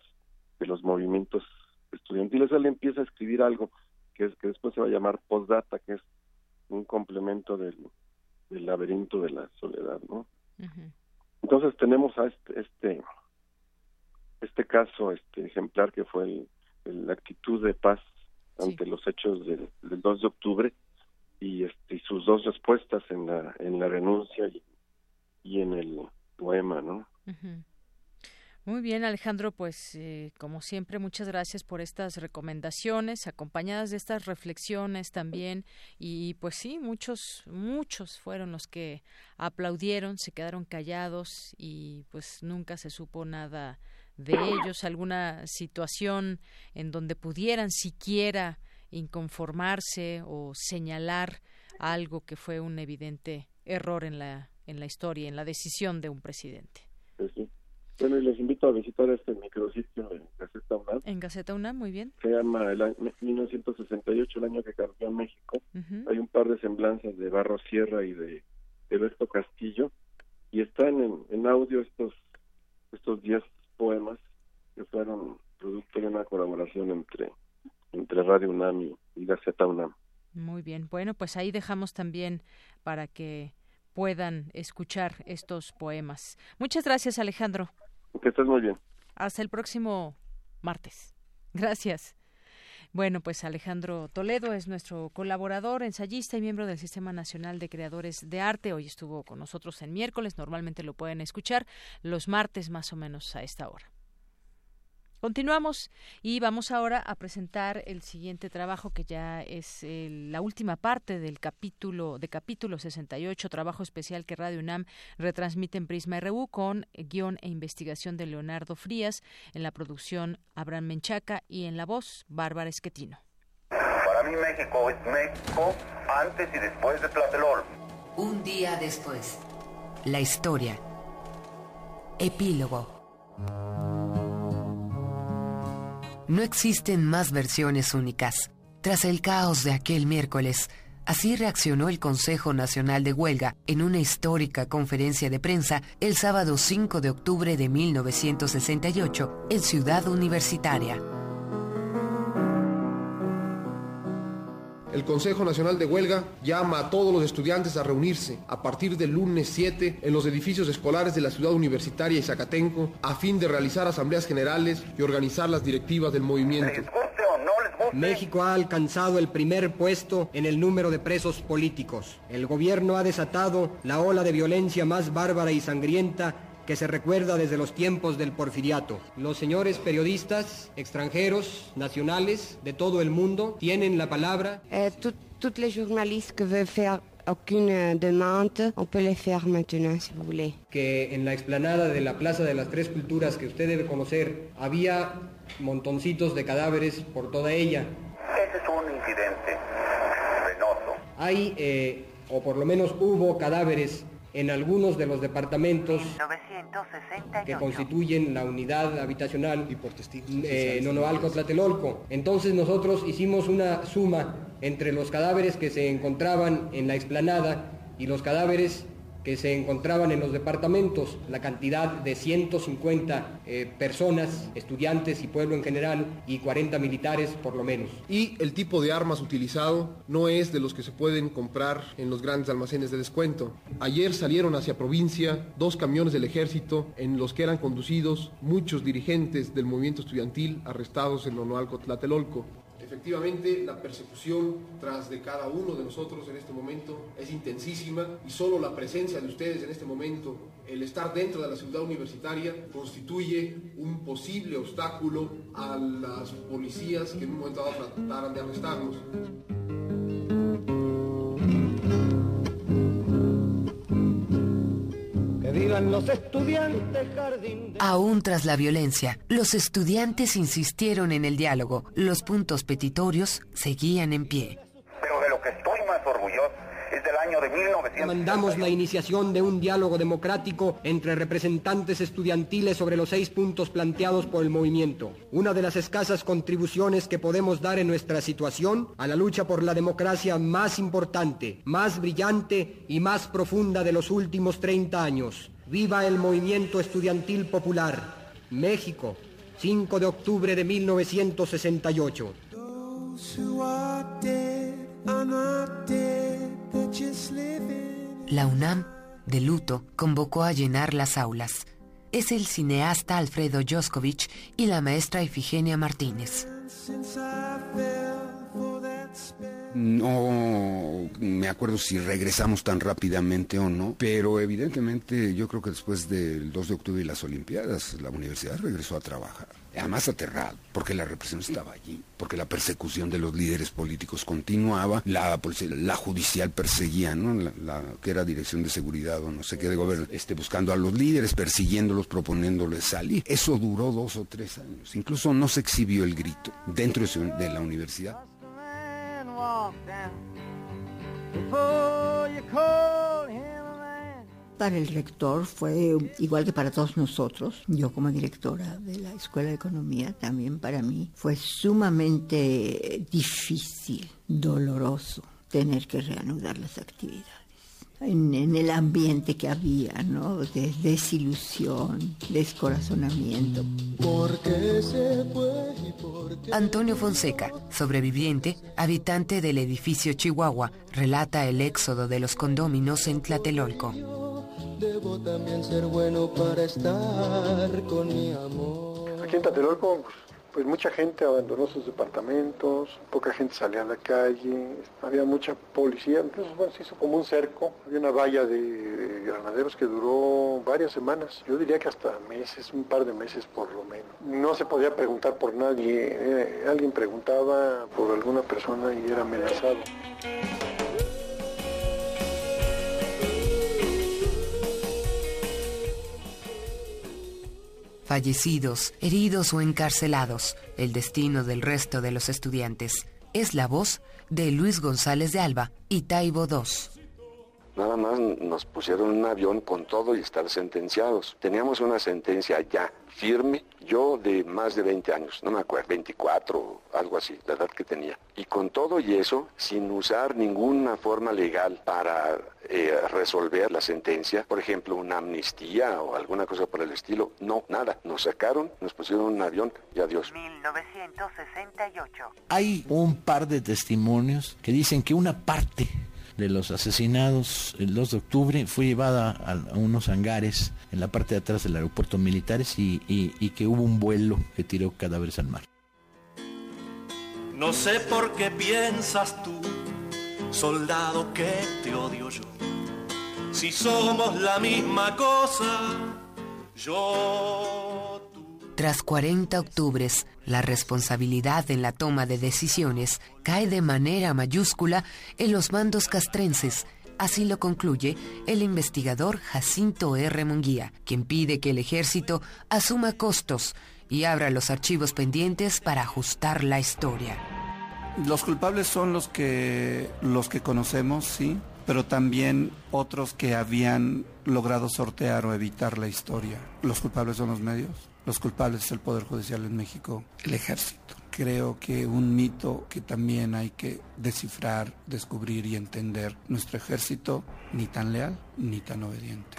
de los movimientos estudiantiles. Él empieza a escribir algo que, es, que después se va a llamar postdata, que es un complemento del, del laberinto de la soledad, ¿no? Entonces tenemos a este, este, este caso este ejemplar que fue la actitud de paz ante los hechos del, 2 de octubre y, este, y sus dos respuestas en la, en la renuncia y, y en el poema, ¿no? Muy bien, Alejandro, pues eh, como siempre, muchas gracias por estas recomendaciones, acompañadas de estas reflexiones también. Y pues sí, muchos, muchos fueron los que aplaudieron, se quedaron callados y pues nunca se supo nada de ellos, alguna situación en donde pudieran siquiera inconformarse o señalar algo que fue un evidente error en la, en la historia, en la decisión de un presidente. Bueno, y les invito a visitar este micrositio en Gaceta UNAM. En Gaceta UNAM, muy bien. Se llama el año, 1968, el año que cambió México. Hay un par de semblanzas de Barro Sierra y de Alberto Castillo y están en, audio estos estos 10 poemas que fueron producto de una colaboración entre entre Radio UNAM y, Gaceta UNAM. Muy bien, bueno, pues ahí dejamos también para que puedan escuchar estos poemas. Muchas gracias, Alejandro. Que estés muy bien. Hasta el próximo martes. Gracias. Bueno, pues Alejandro Toledo es nuestro colaborador, ensayista y miembro del Sistema Nacional de Creadores de Arte. Hoy estuvo con nosotros en miércoles. Normalmente lo pueden escuchar los martes más o menos a esta hora. Continuamos y vamos ahora a presentar el siguiente trabajo que ya es eh, la última parte del capítulo de capítulo 68, trabajo especial que Radio UNAM retransmite en Prisma RU con guion e investigación de Leonardo Frías, en la producción Abraham Menchaca y en la voz Bárbara Esquetino. Para mí México es México antes y después de Tlatelolco. Un día después. La historia. Epílogo. No existen más versiones únicas. Tras el caos de aquel miércoles, así reaccionó el Consejo Nacional de Huelga en una histórica conferencia de prensa el sábado 5 de octubre de 1968 en Ciudad Universitaria. El Consejo Nacional de Huelga llama a todos los estudiantes a reunirse a partir del lunes 7 en los edificios escolares de la ciudad universitaria y Zacatenco a fin de realizar asambleas generales y organizar las directivas del movimiento. México ha alcanzado el primer puesto en el número de presos políticos. El gobierno ha desatado la ola de violencia más bárbara y sangrienta que se recuerda desde los tiempos del porfiriato. Los señores periodistas extranjeros, nacionales, de todo el mundo, tienen la palabra. Eh, toutes les journalistes que veulent faire aucune demande, on peut les faire maintenant si vous voulez. Que en la explanada de la Plaza de las Tres Culturas que usted debe conocer, había montoncitos de cadáveres por toda ella. Ese es un incidente penoso. Hay, eh, o por lo menos hubo cadáveres en algunos de los departamentos que constituyen la unidad habitacional y por eh, Nonoalco Tlatelolco. Entonces nosotros hicimos una suma entre los cadáveres que se encontraban en la explanada y los cadáveres que se encontraban en los departamentos, la cantidad de 150 eh, personas, estudiantes y pueblo en general, y 40 militares por lo menos. Y el tipo de armas utilizado no es de los que se pueden comprar en los grandes almacenes de descuento. Ayer salieron hacia provincia dos camiones del ejército en los que eran conducidos muchos dirigentes del movimiento estudiantil arrestados en Nonoalco Tlatelolco. Efectivamente, la persecución tras de cada uno de nosotros en este momento es intensísima y solo la presencia de ustedes en este momento, el estar dentro de la ciudad universitaria, constituye un posible obstáculo a las policías que en un momento dado trataran de arrestarnos. Los estudiantes Aún tras la violencia, los estudiantes insistieron en el diálogo. Los puntos petitorios seguían en pie. Pero de lo que estoy más orgulloso es del año de 1900. Mandamos la iniciación de un diálogo democrático entre representantes estudiantiles sobre los seis puntos planteados por el movimiento. Una de las escasas contribuciones que podemos dar en nuestra situación a la lucha por la democracia más importante, más brillante y más profunda de los últimos 30 años. Viva el movimiento estudiantil popular. México, 5 de octubre de 1968. La UNAM, de luto, convocó a llenar las aulas. Es el cineasta Alfredo Joskovich y la maestra Ifigenia Martínez. No me acuerdo si regresamos tan rápidamente o no, pero evidentemente yo creo que después del 2 de octubre y las Olimpiadas, la universidad regresó a trabajar. Además aterrado, porque la represión estaba allí, porque la persecución de los líderes políticos continuaba, la, judicial perseguía, ¿no? La, que era dirección de seguridad o no sé qué de gobierno, este, buscando a los líderes, persiguiéndolos, proponiéndoles salir. Eso duró dos o tres años. Incluso no se exhibió el grito dentro de la universidad. Para el rector fue igual que para todos nosotros. Yo como directora de la Escuela de Economía también para mí fue sumamente difícil, doloroso tener que reanudar las actividades. En, el ambiente que había, ¿no? De desilusión, descorazonamiento. Antonio Fonseca, sobreviviente, habitante del edificio Chihuahua, relata el éxodo de los condóminos en Tlatelolco. Debo también ser bueno para estar con mi amor. Aquí en Tlatelolco, pues, mucha gente abandonó sus departamentos, poca gente salía a la calle, había mucha policía, entonces bueno, se hizo como un cerco, había una valla de granaderos que duró varias semanas, yo diría que hasta meses, un par de meses por lo menos. No se podía preguntar por nadie, eh, alguien preguntaba por alguna persona y era amenazado. Fallecidos, heridos o encarcelados, el destino del resto de los estudiantes. Es la voz de Luis González de Alba y Taibo II. Nada más nos pusieron un avión con todo y estar sentenciados. Teníamos una sentencia ya firme, yo de más de 20 años, no me acuerdo, 24, algo así, la edad que tenía. Y con todo y eso, sin usar ninguna forma legal para eh, resolver la sentencia, por ejemplo, una amnistía o alguna cosa por el estilo, no, nada. Nos sacaron, nos pusieron un avión y adiós. 1968. Hay un par de testimonios que dicen que una parte de los asesinados el 2 de octubre fue llevada a, unos hangares en la parte de atrás del aeropuerto militares y, que hubo un vuelo que tiró cadáveres al mar. No sé por qué piensas tú, soldado, que te odio yo. Si somos la misma cosa, yo tras 40 octubres, la responsabilidad en la toma de decisiones cae de manera mayúscula en los mandos castrenses. Así lo concluye el investigador Jacinto R. Munguía, quien pide que el ejército asuma costos y abra los archivos pendientes para ajustar la historia. Los culpables son los que los que conocemos, sí, pero también otros que habían logrado sortear o evitar la historia. Los culpables son los medios los culpables es el Poder Judicial en México, el ejército. Creo que un mito que también hay que descifrar, descubrir y entender, nuestro ejército ni tan leal ni tan obediente.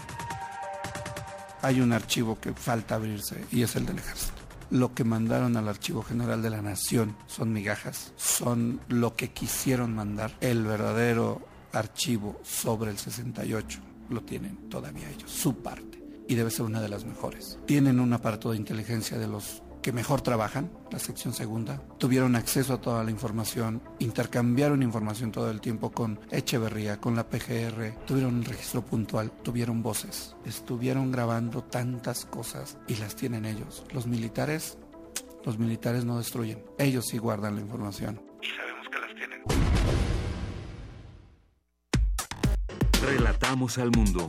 Hay un archivo que falta abrirse y es el del ejército. Lo que mandaron al Archivo General de la Nación son migajas, son lo que quisieron mandar. El verdadero archivo sobre el 68 lo tienen todavía ellos, su parte y debe ser una de las mejores. Tienen un aparato de inteligencia de los que mejor trabajan, la sección segunda, tuvieron acceso a toda la información, intercambiaron información todo el tiempo con Echeverría, con la PGR, tuvieron un registro puntual, tuvieron voces, estuvieron grabando tantas cosas y las tienen ellos. Los militares, los militares no destruyen, ellos sí guardan la información. Y sabemos que las tienen. Relatamos al mundo.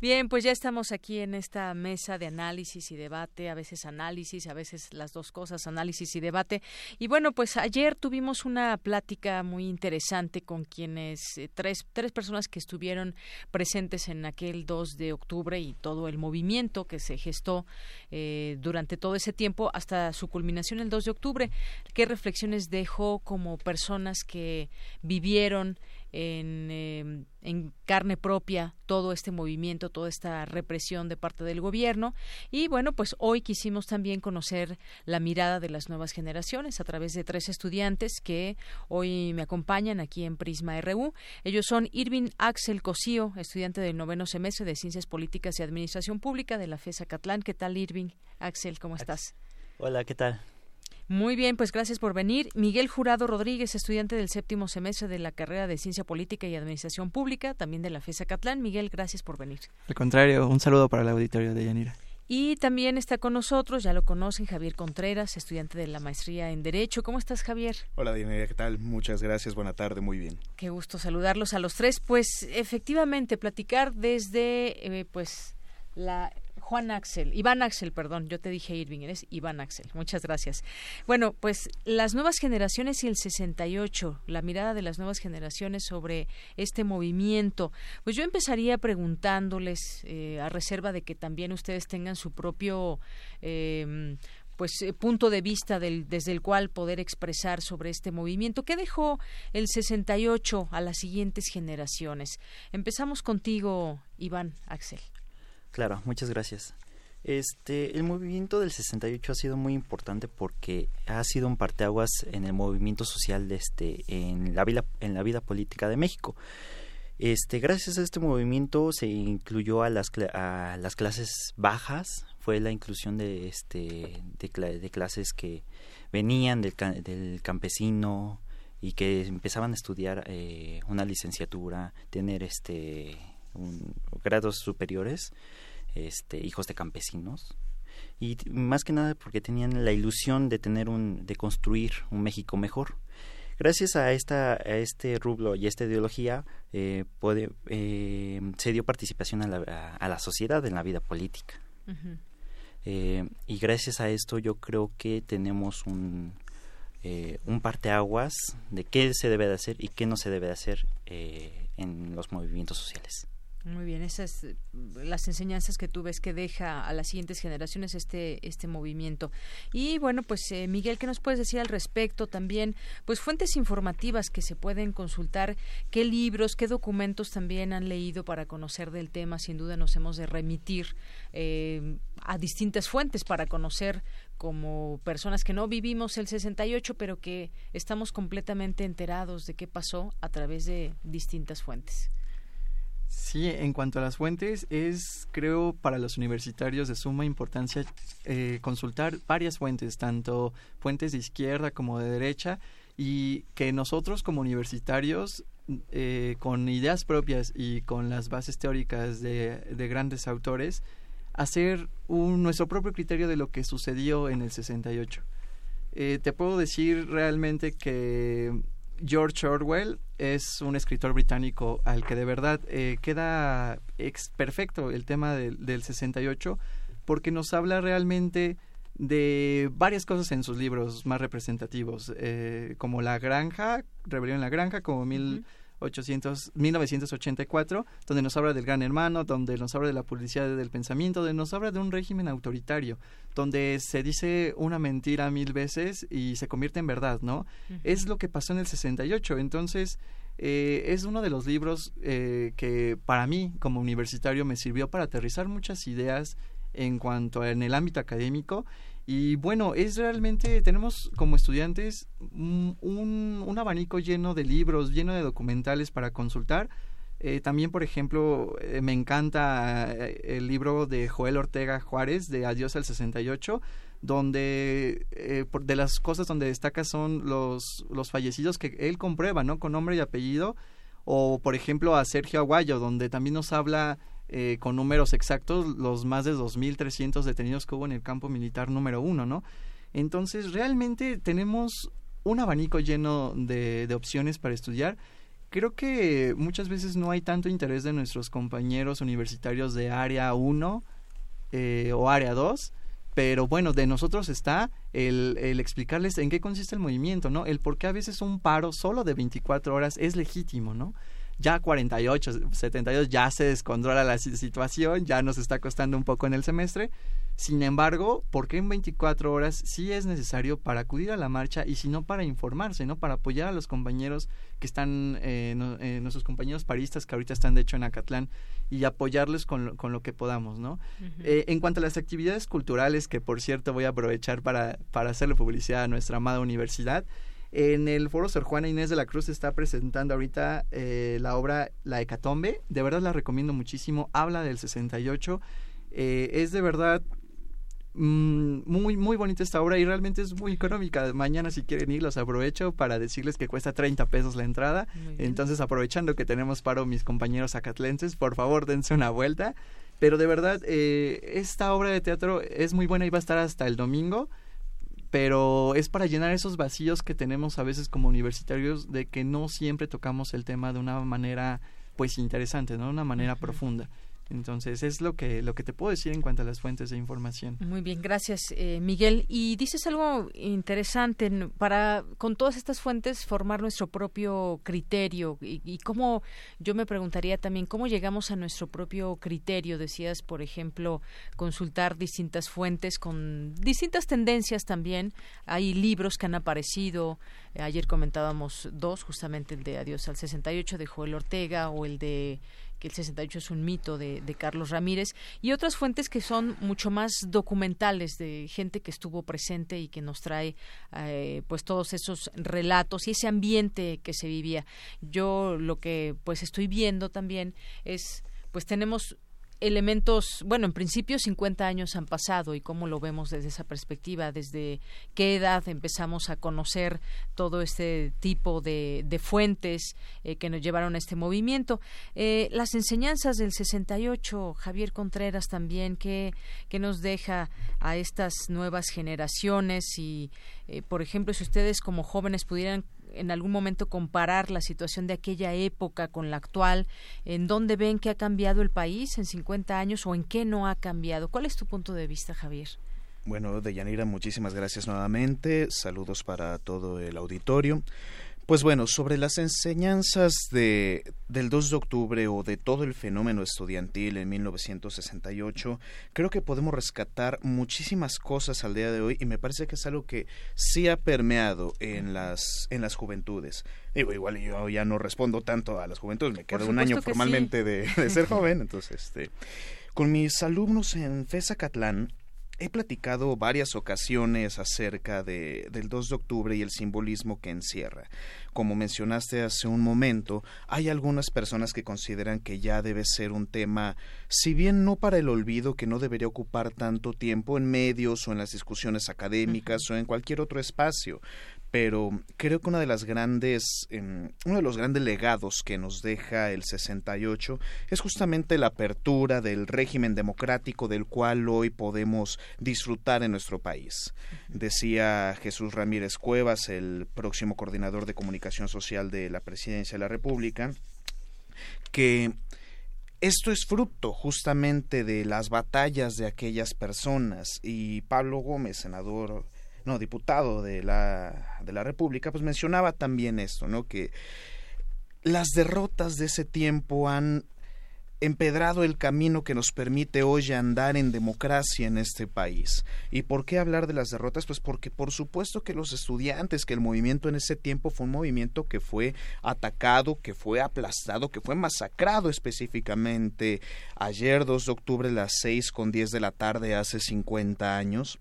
Bien, pues ya estamos aquí en esta mesa de análisis y debate, a veces análisis, a veces las dos cosas, análisis y debate. Y bueno, pues ayer tuvimos una plática muy interesante con quienes, eh, tres, tres personas que estuvieron presentes en aquel 2 de octubre y todo el movimiento que se gestó eh, durante todo ese tiempo hasta su culminación el 2 de octubre. ¿Qué reflexiones dejó como personas que vivieron Em, en, carne propia todo este movimiento, toda esta represión de parte del gobierno. Y bueno, pues hoy quisimos también conocer la mirada de las nuevas generaciones a través de tres estudiantes que hoy me acompañan aquí en Prisma RU. Ellos son Irving Axel Cosío, estudiante del noveno semestre de Ciencias Políticas y Administración Pública de la FESA Catlán. ¿Qué tal, Irving? Axel, ¿cómo estás? Hola, ¿qué tal? Muy bien, pues gracias por venir. Miguel Jurado Rodríguez, estudiante del séptimo semestre de la carrera de Ciencia Política y Administración Pública, también de la FESA Catlán. Miguel, gracias por venir. Al contrario, un saludo para el auditorio de Yanira. Y también está con nosotros, ya lo conocen, Javier Contreras, estudiante de la maestría en Derecho. ¿Cómo estás, Javier? Hola, Diana, ¿qué tal? Muchas gracias, buena tarde, muy bien. Qué gusto saludarlos a los tres. Pues efectivamente, platicar desde, eh, pues, la Juan Axel, Iván Axel, perdón, yo te dije Irving, eres Iván Axel. Muchas gracias. Bueno, pues las nuevas generaciones y el 68, la mirada de las nuevas generaciones sobre este movimiento. Pues yo empezaría preguntándoles, eh, a reserva de que también ustedes tengan su propio em, pues eh, punto de vista desde el cual poder expresar sobre este movimiento. ¿Qué dejó el 68 a las siguientes generaciones? Empezamos contigo, Iván Axel. Claro, muchas gracias. Este, el movimiento del 68 ha sido muy importante porque ha sido un parteaguas en el movimiento social de este, en la vida, en la vida política de México. Este, gracias a este movimiento se incluyó a las, a las clases bajas, fue la inclusión de, este, de, clases que venían del, del, campesino y que empezaban a estudiar eh, una licenciatura, tener este, un, grados superiores este, hijos de campesinos. Y más que nada porque tenían la ilusión de tener un de construir un México mejor. Gracias a esta a este rublo y esta ideología eh, puede, eh, se dio participación a la, a, la, sociedad en la vida política. Eh, y gracias a esto yo creo que tenemos un un parteaguas de qué se debe de hacer y qué no se debe de hacer en los movimientos sociales muy bien, esas eh, las enseñanzas que tú ves que deja a las siguientes generaciones este este movimiento. Y bueno, pues eh, Miguel, ¿qué nos puedes decir al respecto también? Pues fuentes informativas que se pueden consultar, qué libros, qué documentos también han leído para conocer del tema. Sin duda nos hemos de remitir eh, a distintas fuentes para conocer como personas que no vivimos el 68, pero que estamos completamente enterados de qué pasó a través de distintas fuentes. Sí, en cuanto a las fuentes, es, creo, para los universitarios de suma importancia eh, consultar varias fuentes, tanto fuentes de izquierda como de derecha, y que nosotros como universitarios, eh, con ideas propias y con las bases teóricas de, de grandes autores, hacer un, nuestro propio criterio de lo que sucedió en el 68. Eh, te puedo decir realmente que George Orwell es un escritor británico al que de verdad eh, queda ex perfecto el tema del 68 porque nos habla realmente de varias cosas en sus libros más representativos, eh, como La Granja, Rebelión en la Granja, como mil, 800, 1984, donde nos habla del gran hermano, donde nos habla de la publicidad del pensamiento, donde nos habla de un régimen autoritario, donde se dice una mentira mil veces y se convierte en verdad, ¿no? Es lo que pasó en el 68. Entonces, eh, es uno de los libros eh, que para mí, como universitario, me sirvió para aterrizar muchas ideas en cuanto a en el ámbito académico y bueno, es realmente, tenemos como estudiantes un, un abanico lleno de libros, lleno de documentales para consultar. Eh, también, por ejemplo, eh, me encanta eh, el libro de Joel Ortega Juárez, de Adiós al 68, donde de las cosas donde destaca son los, los fallecidos que él comprueba, ¿no? Con nombre y apellido. O, por ejemplo, a Sergio Aguayo, donde también nos habla eh, con números exactos los más de 2.300 detenidos que hubo en el campo militar número uno, ¿no? Entonces, realmente tenemos un abanico lleno de, de opciones para estudiar. Creo que muchas veces no hay tanto interés de nuestros compañeros universitarios de área 1 eh, o área 2, pero bueno, de nosotros está el, el, explicarles en qué consiste el movimiento, ¿no? El por qué a veces un paro solo de 24 horas es legítimo, ¿no? Ya 48, 72 ya se descontrola la situación, ya nos está costando un poco en el semestre. Sin embargo, ¿por qué en 24 horas sí es necesario para acudir a la marcha y si no para informarse, no para apoyar a los compañeros que están, eh, eh, nuestros compañeros paristas que ahorita están de hecho en Acatlán y apoyarles con, con lo que podamos, ¿no? Eh, en cuanto a las actividades culturales, que por cierto voy a aprovechar para, para hacerle publicidad a nuestra amada universidad, en el foro Sor Juana Inés de la Cruz está presentando ahorita eh, la obra La Hecatombe. De verdad la recomiendo muchísimo. Habla del 68. Eh, es de verdad mm, muy, muy bonita esta obra y realmente es muy económica. Mañana si quieren ir los aprovecho para decirles que cuesta 30 pesos la entrada. Entonces aprovechando que tenemos paro mis compañeros acatlenses, por favor dense una vuelta. Pero de verdad, eh, esta obra de teatro es muy buena y va a estar hasta el domingo pero es para llenar esos vacíos que tenemos a veces como universitarios de que no siempre tocamos el tema de una manera pues interesante, ¿no? Una manera profunda. Entonces, es lo que, lo que te puedo decir en cuanto a las fuentes de información. Muy bien, gracias, eh, Miguel. Y dices algo interesante para, con todas estas fuentes, formar nuestro propio criterio. Y, y cómo, yo me preguntaría también, ¿cómo llegamos a nuestro propio criterio? Decías, por ejemplo, consultar distintas fuentes con distintas tendencias también. Hay libros que han aparecido. Ayer comentábamos dos, justamente el de Adiós al 68 de Joel Ortega o el de que el 68 es un mito de, Carlos Ramírez, y otras fuentes que son mucho más documentales de gente que estuvo presente y que nos trae eh, pues todos esos relatos y ese ambiente que se vivía. Yo lo que pues estoy viendo también es pues tenemos elementos, bueno, en principio 50 años han pasado y cómo lo vemos desde esa perspectiva, desde qué edad empezamos a conocer todo este tipo de, fuentes eh, que nos llevaron a este movimiento. Eh, las enseñanzas del 68, Javier Contreras también, que, que nos deja a estas nuevas generaciones y, eh, por ejemplo, si ustedes como jóvenes pudieran en algún momento comparar la situación de aquella época con la actual, en dónde ven que ha cambiado el país en 50 años o en qué no ha cambiado. ¿Cuál es tu punto de vista, Javier? Bueno, Deyanira, muchísimas gracias nuevamente. Saludos para todo el auditorio. Pues bueno, sobre las enseñanzas de, del 2 de octubre o de todo el fenómeno estudiantil en 1968, creo que podemos rescatar muchísimas cosas al día de hoy y me parece que es algo que sí ha permeado en las, en las juventudes. Digo, igual yo ya no respondo tanto a las juventudes, me quedo un año formalmente de, de, ser joven, entonces, este, con mis alumnos en FESA Catlán, He platicado varias ocasiones acerca de, del 2 de octubre y el simbolismo que encierra. Como mencionaste hace un momento, hay algunas personas que consideran que ya debe ser un tema, si bien no para el olvido, que no debería ocupar tanto tiempo en medios o en las discusiones académicas o en cualquier otro espacio, pero creo que una de las grandes, em, uno de los grandes legados que nos deja el 68 es justamente la apertura del régimen democrático del cual hoy podemos disfrutar en nuestro país. Decía Jesús Ramírez Cuevas, el próximo coordinador de comunicación social de la Presidencia de la República, que esto es fruto justamente de las batallas de aquellas personas y Pablo Gómez, senador no, diputado de la, de la República, pues mencionaba también esto, ¿no? Que las derrotas de ese tiempo han empedrado el camino que nos permite hoy andar en democracia en este país. ¿Y por qué hablar de las derrotas? Pues porque por supuesto que los estudiantes, que el movimiento en ese tiempo fue un movimiento que fue atacado, que fue aplastado, que fue masacrado específicamente ayer 2 de octubre a las 6 con 10 de la tarde hace 50 años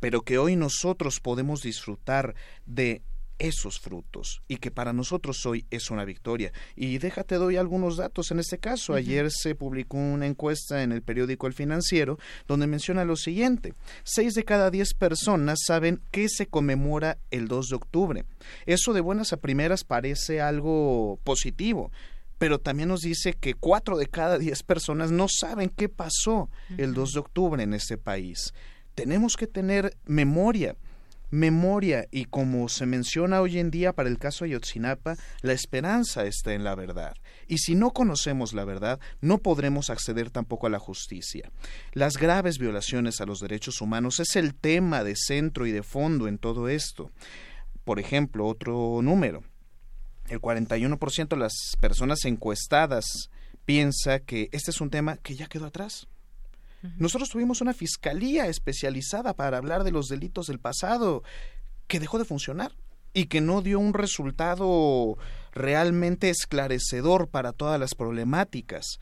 pero que hoy nosotros podemos disfrutar de esos frutos y que para nosotros hoy es una victoria. Y déjate doy algunos datos en este caso. Ayer se publicó una encuesta en el periódico El Financiero donde menciona lo siguiente. Seis de cada diez personas saben que se conmemora el 2 de octubre. Eso de buenas a primeras parece algo positivo pero también nos dice que cuatro de cada diez personas no saben qué pasó el 2 de octubre en este país tenemos que tener memoria, memoria y como se menciona hoy en día para el caso Ayotzinapa, la esperanza está en la verdad. Y si no conocemos la verdad, no podremos acceder tampoco a la justicia. Las graves violaciones a los derechos humanos es el tema de centro y de fondo en todo esto. Por ejemplo, otro número. El 41% de las personas encuestadas piensa que este es un tema que ya quedó atrás nosotros tuvimos una fiscalía especializada para hablar de los delitos del pasado que dejó de funcionar y que no dio un resultado realmente esclarecedor para todas las problemáticas.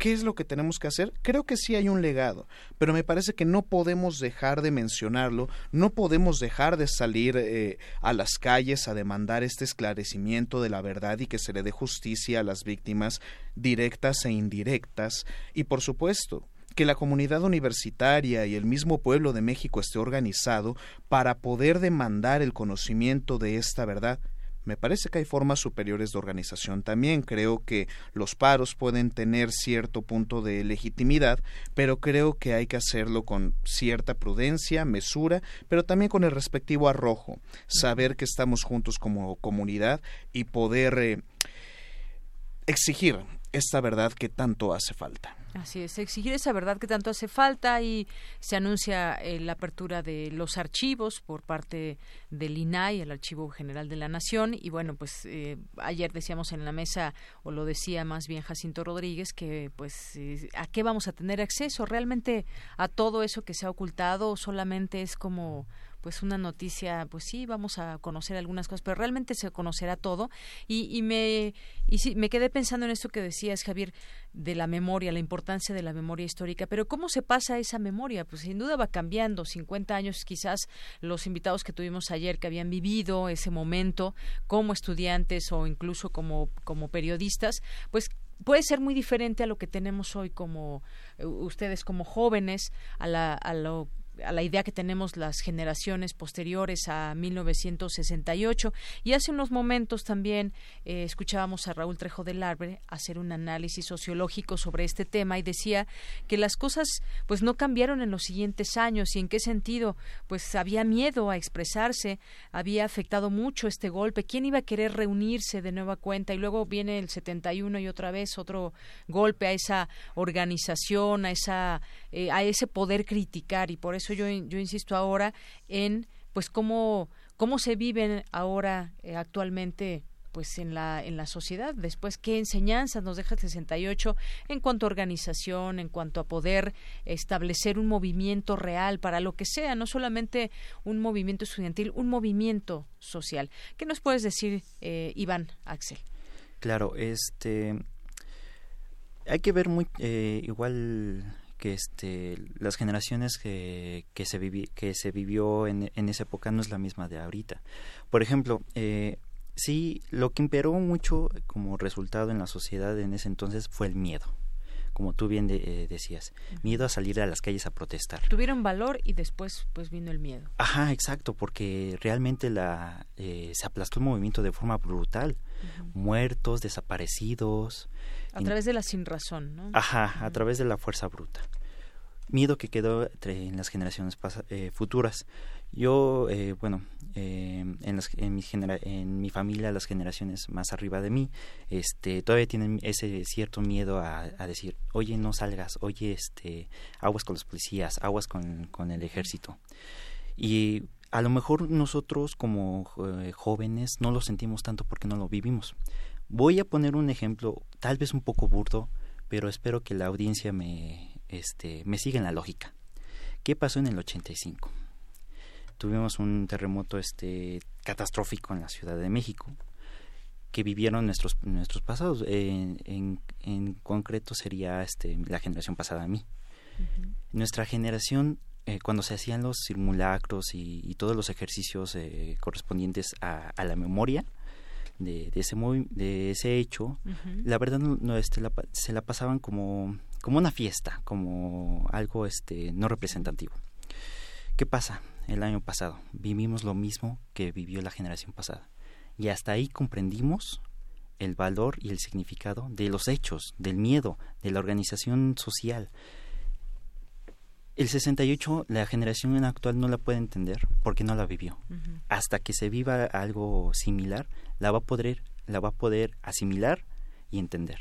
¿Qué es lo que tenemos que hacer? Creo que sí hay un legado, pero me parece que no podemos dejar de mencionarlo, no podemos dejar de salir eh, a las calles a demandar este esclarecimiento de la verdad y que se le dé justicia a las víctimas directas e indirectas. Y por supuesto, que la comunidad universitaria y el mismo pueblo de México esté organizado para poder demandar el conocimiento de esta verdad. Me parece que hay formas superiores de organización también. Creo que los paros pueden tener cierto punto de legitimidad, pero creo que hay que hacerlo con cierta prudencia, mesura, pero también con el respectivo arrojo. Saber que estamos juntos como comunidad y poder eh, exigir esta verdad que tanto hace falta. Así es, exigir esa verdad que tanto hace falta y se anuncia eh, la apertura de los archivos por parte del INAI, el Archivo General de la Nación. Y bueno, pues eh, ayer decíamos en la mesa, o lo decía más bien Jacinto Rodríguez, que pues eh, a qué vamos a tener acceso realmente a todo eso que se ha ocultado, solamente es como pues una noticia, pues sí, vamos a conocer algunas cosas, pero realmente se conocerá todo. Y, y me y sí, me quedé pensando en esto que decías, Javier, de la memoria, la importancia de la memoria histórica. Pero ¿cómo se pasa esa memoria? Pues sin duda va cambiando. 50 años quizás los invitados que tuvimos ayer que habían vivido ese momento como estudiantes o incluso como, como periodistas, pues puede ser muy diferente a lo que tenemos hoy como eh, ustedes como jóvenes, a, la, a lo a la idea que tenemos las generaciones posteriores a 1968 y hace unos momentos también eh, escuchábamos a Raúl Trejo del Arbre hacer un análisis sociológico sobre este tema y decía que las cosas pues no cambiaron en los siguientes años y en qué sentido pues había miedo a expresarse había afectado mucho este golpe. Quién iba a querer reunirse de nueva cuenta y luego viene el 71 y otra vez otro golpe a esa organización a esa eh, a ese poder criticar y por eso yo, yo insisto ahora en pues cómo, cómo se viven ahora eh, actualmente pues en la en la sociedad. Después qué enseñanzas nos deja el 68 en cuanto a organización en cuanto a poder establecer un movimiento real para lo que sea no solamente un movimiento estudiantil un movimiento social qué nos puedes decir eh, Iván Axel claro este hay que ver muy eh, igual que este las generaciones que, que se que se vivió en, en, esa época no es la misma de ahorita por ejemplo eh, sí lo que imperó mucho como resultado en la sociedad en ese entonces fue el miedo como tú bien eh, decías, miedo a salir a las calles a protestar. Tuvieron valor y después pues vino el miedo. Ajá, exacto, porque realmente la eh, se aplastó el movimiento de forma brutal, muertos, desaparecidos, a través de la sin razón, ¿no? Ajá, a través de la fuerza bruta. Miedo que quedó en las generaciones eh, futuras. Yo, eh, bueno, eh, en, las, en, mi en mi familia, las generaciones más arriba de mí, este, todavía tienen ese cierto miedo a, decir, oye, no salgas, oye, este, aguas con los policías, aguas con, con el ejército. Y a lo mejor nosotros como jóvenes no lo sentimos tanto porque no lo vivimos. Voy a poner un ejemplo, tal vez un poco burdo, pero espero que la audiencia me, este, me siga en la lógica. ¿Qué pasó en el 85? Tuvimos un terremoto este, catastrófico en la Ciudad de México que vivieron nuestros nuestros pasados. en, en, concreto sería este, la generación pasada a mí. Nuestra generación, eh, cuando se hacían los simulacros y, todos los ejercicios eh, correspondientes a, a, la memoria, de, ese de ese hecho, la verdad no, este, se la pasaban como, como una fiesta, como algo este, no representativo. ¿Qué pasa? El año pasado vivimos lo mismo que vivió la generación pasada. Y hasta ahí comprendimos el valor y el significado de los hechos, del miedo, de la organización social. El 68, la generación actual no la puede entender porque no la vivió. Hasta que se viva algo similar, la va a poder, la va a poder asimilar y entender.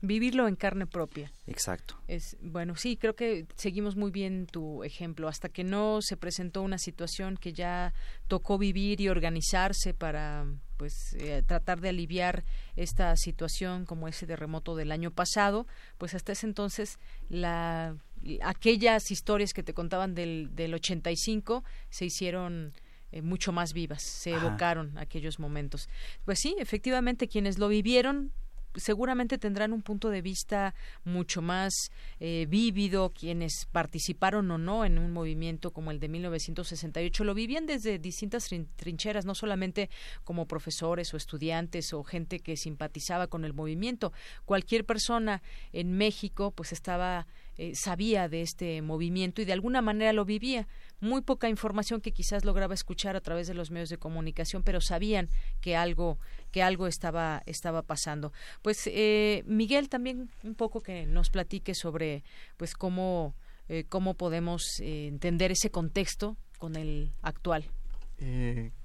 Vivirlo en carne propia. Exacto. Es bueno, sí, creo que seguimos muy bien tu ejemplo. Hasta que no se presentó una situación que ya tocó vivir y organizarse para pues eh, tratar de aliviar esta situación como ese terremoto del año pasado, pues hasta ese entonces la aquellas historias que te contaban del del 85 se hicieron eh, mucho más vivas, se evocaron aquellos momentos. Pues sí, efectivamente, quienes lo vivieron seguramente tendrán un punto de vista mucho más eh, vívido quienes participaron o no en un movimiento como el de 1968 lo vivían desde distintas trincheras no solamente como profesores o estudiantes o gente que simpatizaba con el movimiento. Cualquier persona en México pues estaba eh, sabía de este movimiento y de alguna manera lo vivía. Muy poca información que quizás lograba escuchar a través de los medios de comunicación, pero sabían que algo que algo estaba estaba pasando. Pues eh, Miguel también un poco que nos platique sobre pues cómo eh, cómo podemos entender ese contexto con el actual.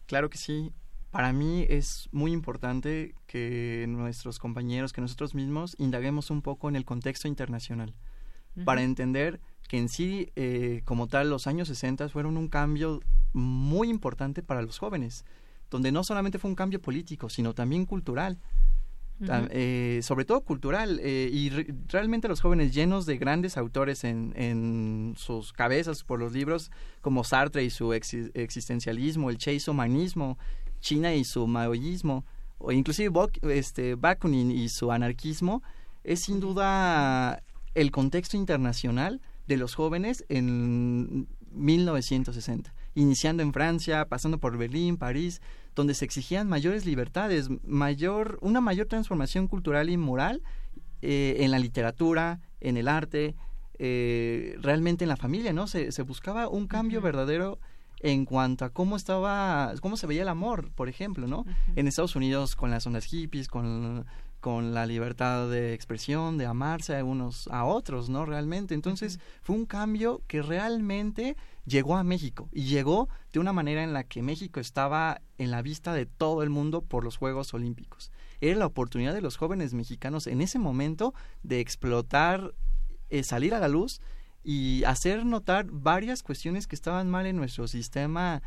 claro que sí. Para mí es muy importante que nuestros compañeros, que nosotros mismos indaguemos un poco en el contexto internacional para entender que en sí, eh, como tal, los años 60 fueron un cambio muy importante para los jóvenes, donde no solamente fue un cambio político, sino también cultural. Eh, sobre todo cultural eh, y realmente los jóvenes llenos de grandes autores en, en, sus cabezas por los libros como Sartre y su existencialismo, el Humanismo, China y su maoísmo o inclusive este, Bakunin y su anarquismo es sin duda el contexto internacional de los jóvenes en 1960, iniciando en Francia, pasando por Berlín, París, donde se exigían mayores libertades, mayor, una mayor transformación cultural y moral eh, en la literatura, en el arte, eh, realmente en la familia, ¿no? Se, se buscaba un cambio verdadero en cuanto a cómo estaba, cómo se veía el amor, por ejemplo, ¿no? En Estados Unidos con las ondas hippies, con con la libertad de expresión, de amarse a unos a otros, ¿no? Realmente. Entonces, fue un cambio que realmente llegó a México y llegó de una manera en la que México estaba en la vista de todo el mundo por los Juegos Olímpicos. Era la oportunidad de los jóvenes mexicanos en ese momento de explotar, eh, salir a la luz y hacer notar varias cuestiones que estaban mal en nuestro sistema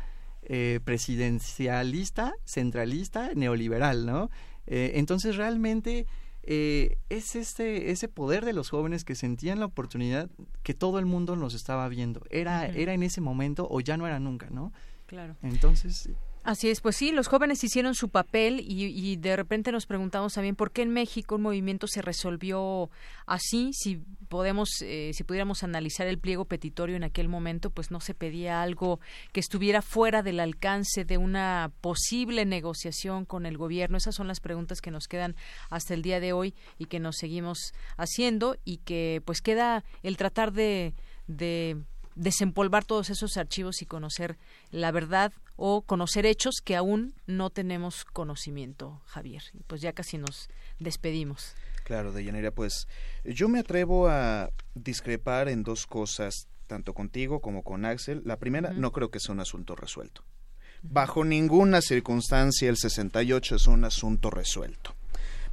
eh, presidencialista, centralista, neoliberal, ¿no? Eh, entonces realmente eh, es este, ese poder de los jóvenes que sentían la oportunidad que todo el mundo nos estaba viendo. Era, era en ese momento o ya no era nunca, ¿no? Claro. Entonces, Así es, pues sí, los jóvenes hicieron su papel y, de repente nos preguntamos también por qué en México un movimiento se resolvió así, si podemos, eh, si pudiéramos analizar el pliego petitorio en aquel momento, pues no se pedía algo que estuviera fuera del alcance de una posible negociación con el gobierno. Esas son las preguntas que nos quedan hasta el día de hoy y que nos seguimos haciendo y que pues queda el tratar de, de desempolvar todos esos archivos y conocer la verdad o conocer hechos que aún no tenemos conocimiento, Javier. Pues ya casi nos despedimos. Claro, Deyanira, pues yo me atrevo a discrepar en dos cosas, tanto contigo como con Axel. La primera, no creo que sea un asunto resuelto. Bajo ninguna circunstancia el 68 es un asunto resuelto.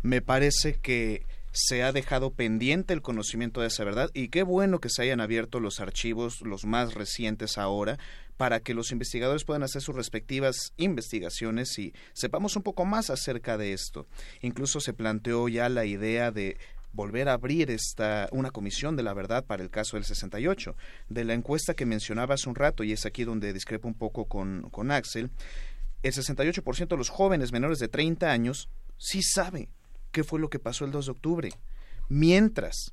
Me parece que se ha dejado pendiente el conocimiento de esa verdad y qué bueno que se hayan abierto los archivos, los más recientes ahora, para que los investigadores puedan hacer sus respectivas investigaciones y sepamos un poco más acerca de esto. Incluso se planteó ya la idea de volver a abrir esta una comisión de la verdad para el caso del 68. De la encuesta que mencionaba hace un rato, y es aquí donde discrepo un poco con, con Axel, el 68% de los jóvenes menores de 30 años sí sabe qué fue lo que pasó el 2 de octubre. Mientras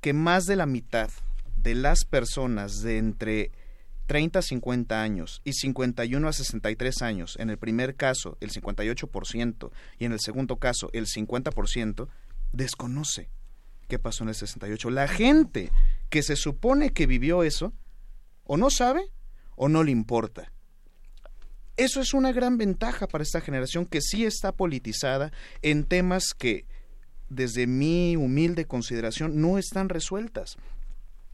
que más de la mitad de las personas de entre 30 a 50 años y 51 a 63 años, en el primer caso el 58% y en el segundo caso el 50%, desconoce qué pasó en el 68. La gente que se supone que vivió eso, o no sabe o no le importa. Eso es una gran ventaja para esta generación que sí está politizada en temas que, desde mi humilde consideración, no están resueltas.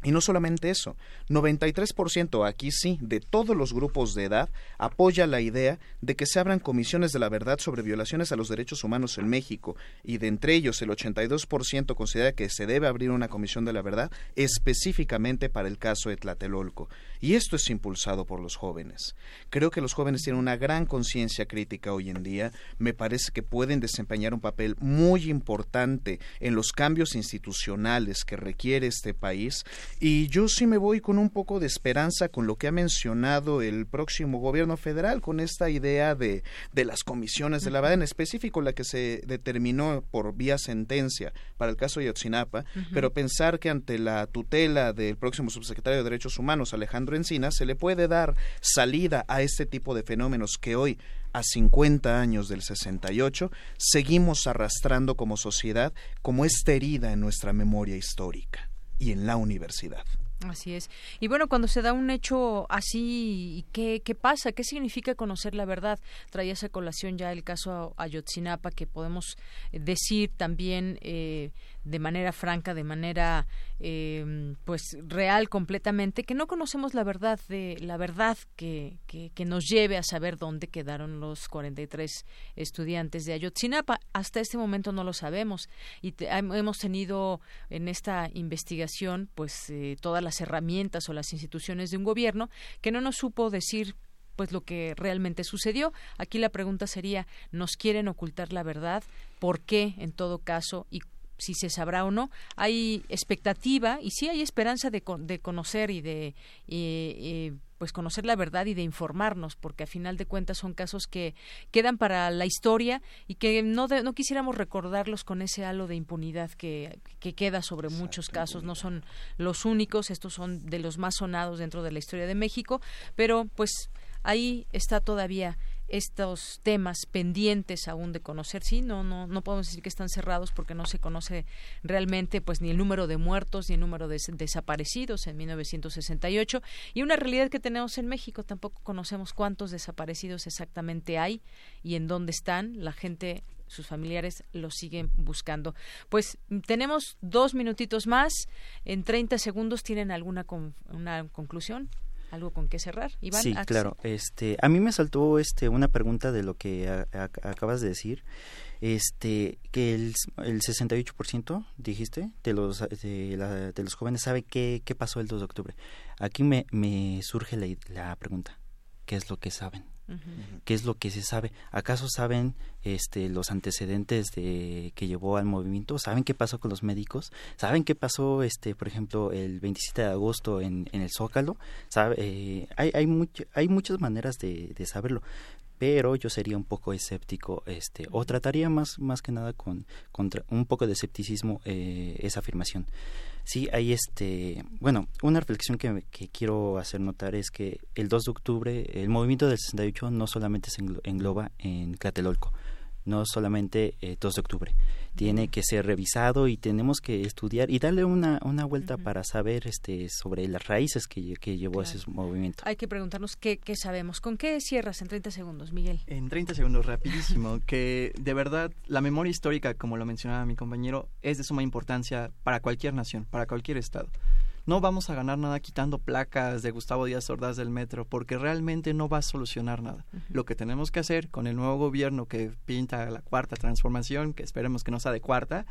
Y no solamente eso, 93% aquí sí, de todos los grupos de edad, apoya la idea de que se abran comisiones de la verdad sobre violaciones a los derechos humanos en México, y de entre ellos el 82% considera que se debe abrir una comisión de la verdad específicamente para el caso de Tlatelolco. Y esto es impulsado por los jóvenes. Creo que los jóvenes tienen una gran conciencia crítica hoy en día. Me parece que pueden desempeñar un papel muy importante en los cambios institucionales que requiere este país. Y yo sí me voy con un poco de esperanza con lo que ha mencionado el próximo gobierno federal, con esta idea de, de las comisiones de la verdad, en específico la que se determinó por vía sentencia para el caso de Yotzinapa, pero pensar que ante la tutela del próximo subsecretario de Derechos Humanos, Alejandro Encina, se le puede dar salida a este tipo de fenómenos que hoy, a 50 años del 68, seguimos arrastrando como sociedad como esta herida en nuestra memoria histórica. Y en la universidad. Así es. Y bueno, cuando se da un hecho así, ¿qué, ¿qué pasa? ¿Qué significa conocer la verdad? Traía esa colación ya el caso Ayotzinapa, que podemos decir también eh, de manera franca, de manera eh, pues real completamente, que no conocemos la verdad de la verdad que, que, nos lleve a saber dónde quedaron los 43 estudiantes de Ayotzinapa. Hasta este momento no lo sabemos y hemos tenido en esta investigación pues eh, todas las herramientas o las instituciones de un gobierno que no nos supo decir pues lo que realmente sucedió. Aquí la pregunta sería, ¿nos quieren ocultar la verdad? ¿Por qué en todo caso? ¿Y si se sabrá o no. Hay expectativa y sí hay esperanza de, de conocer y de pues conocer la verdad y de informarnos, porque a final de cuentas son casos que quedan para la historia y que no, no quisiéramos recordarlos con ese halo de impunidad que, que queda sobre muchos casos. No son los únicos, estos son de los más sonados dentro de la historia de México, pero pues ahí está todavía estos temas pendientes aún de conocer. Sí, no, no, no podemos decir que están cerrados porque no se conoce realmente pues ni el número de muertos ni el número de desaparecidos en 1968 y una realidad que tenemos en México tampoco conocemos cuántos desaparecidos exactamente hay y en dónde están. La gente sus familiares los siguen buscando. Pues tenemos dos minutitos más. En 30 segundos, ¿tienen alguna una conclusión? Algo con qué cerrar. Iván, sí, claro. Este, a mí me saltó este una pregunta de lo que acabas de decir. Este, que el, el 68% dijiste de los de, de, los jóvenes sabe qué, qué pasó el 2 de octubre. Aquí me, me surge la, la pregunta, ¿qué es lo que saben? ¿Qué es lo que se sabe? ¿Acaso saben este, los antecedentes de que llevó al movimiento? ¿Saben qué pasó con los médicos? ¿Saben qué pasó, este, por ejemplo, el 27 de agosto en, el Zócalo? Eh, hay, hay, hay muchas maneras de, de saberlo pero yo sería un poco escéptico este o trataría más más que nada con contra un poco de escepticismo eh, esa afirmación Sí, hay este, bueno, una reflexión que, que, quiero hacer notar es que el 2 de octubre el movimiento del 68 no solamente se engloba en Tlatelolco, no solamente el eh, 2 de octubre. Tiene que ser revisado y tenemos que estudiar y darle una, una vuelta para saber este sobre las raíces que, que llevó ese movimiento. Hay que preguntarnos qué, qué sabemos. ¿Con qué cierras en 30 segundos, Miguel? En 30 segundos, rapidísimo. que de verdad la memoria histórica, como lo mencionaba mi compañero, es de suma importancia para cualquier nación, para cualquier estado no vamos a ganar nada quitando placas de Gustavo Díaz Ordaz del metro, porque realmente no va a solucionar nada. Lo que tenemos que hacer con el nuevo gobierno que pinta la cuarta transformación, que esperemos que no sea de cuarta,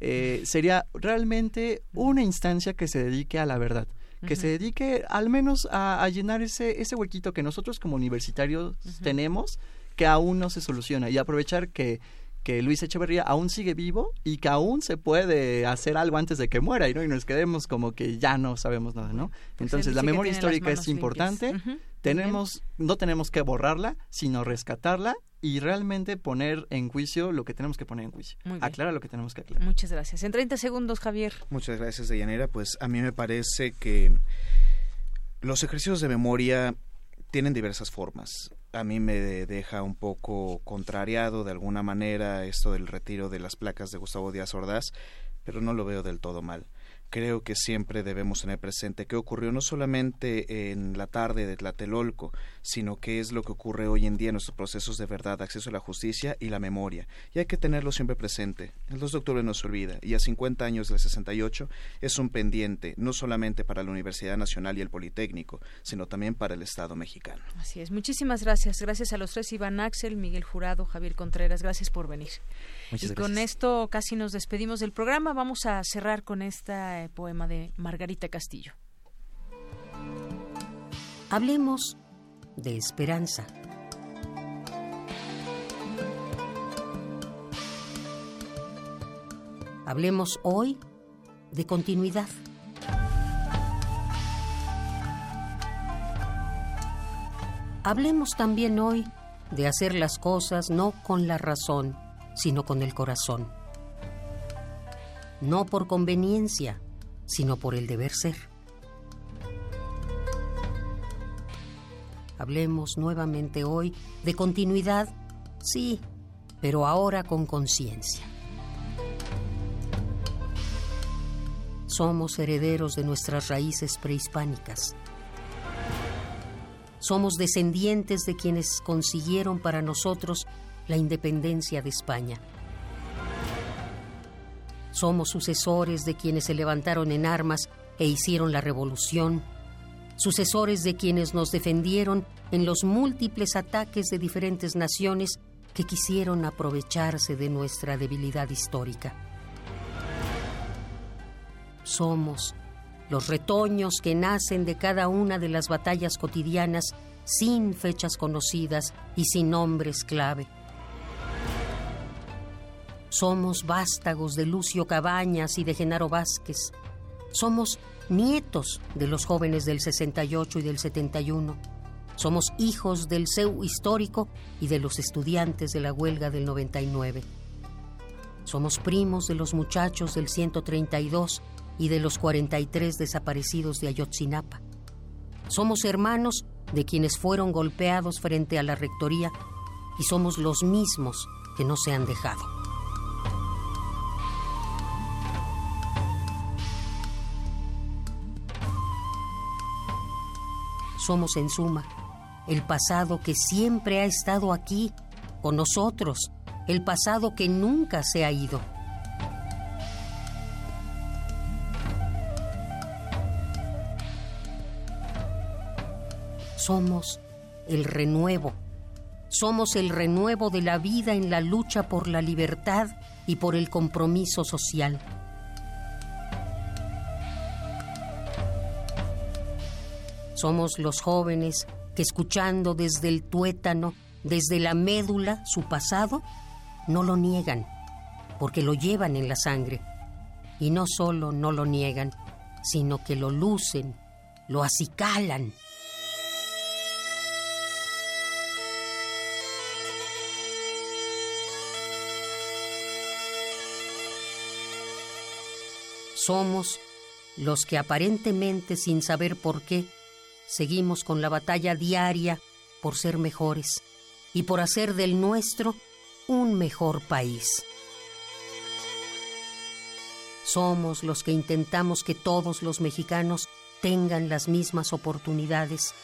eh, sería realmente una instancia que se dedique a la verdad que se dedique al menos a, llenar ese, ese huequito que nosotros como universitarios tenemos que aún no se soluciona y aprovechar que que Luis Echeverría aún sigue vivo y que aún se puede hacer algo antes de que muera y, ¿no? y nos quedemos como que ya no sabemos nada, ¿no? Pues Entonces la memoria histórica es importante, tenemos, no tenemos que borrarla, sino rescatarla y realmente poner en juicio lo que tenemos que poner en juicio. Aclara lo que tenemos que aclarar. Muchas gracias. En 30 segundos, Javier. Muchas gracias, Deyanira. Pues a mí me parece que los ejercicios de memoria tienen diversas formas a mí me deja un poco contrariado de alguna manera esto del retiro de las placas de Gustavo Díaz Ordaz, pero no lo veo del todo mal creo que siempre debemos tener presente qué ocurrió no solamente en la tarde de Tlatelolco, sino qué es lo que ocurre hoy en día en nuestros procesos de verdad, acceso a la justicia y la memoria. Y hay que tenerlo siempre presente. El 2 de octubre no se olvida, y a 50 años del 68 es un pendiente, no solamente para la Universidad Nacional y el Politécnico, sino también para el Estado mexicano. Así es. Muchísimas gracias. Gracias a los tres, Iván Axel, Miguel Jurado, Javier Contreras. Gracias por venir. Muchas y con esto casi nos despedimos del programa. Vamos a cerrar con este poema de Margarita Castillo. Hablemos de esperanza. Hablemos hoy de continuidad. Hablemos también hoy de hacer las cosas no con la razón, sino con el corazón. No por conveniencia, sino por el deber ser. Hablemos nuevamente hoy de continuidad, sí, pero ahora con conciencia. somos herederos de nuestras raíces prehispánicas. Somos descendientes de quienes consiguieron para nosotros la independencia de España. Somos sucesores de quienes se levantaron en armas e hicieron la revolución, sucesores de quienes nos defendieron en los múltiples ataques de diferentes naciones que quisieron aprovecharse de nuestra debilidad histórica. Somos los retoños que nacen de cada una de las batallas cotidianas sin fechas conocidas y sin nombres clave. Somos vástagos de Lucio Cabañas y de Genaro Vázquez. Somos nietos de los jóvenes del 68 y del 71. Somos hijos del CEU histórico y de los estudiantes de la huelga del 99. Somos primos de los muchachos del 132 y de los 43 desaparecidos de Ayotzinapa. Somos hermanos de quienes fueron golpeados frente a la rectoría y somos los mismos que no se han dejado. Somos en suma el pasado que siempre ha estado aquí con nosotros, el pasado que nunca se ha ido. Somos el renuevo. Somos el renuevo de la vida en la lucha por la libertad y por el compromiso social. Somos los jóvenes que escuchando desde el tuétano, desde la médula, su pasado, no lo niegan, porque lo llevan en la sangre. Y no solo no lo niegan, sino que lo lucen, lo acicalan. Somos los que aparentemente sin saber por qué seguimos con la batalla diaria por ser mejores y por hacer del nuestro un mejor país. Somos los que intentamos que todos los mexicanos tengan las mismas oportunidades.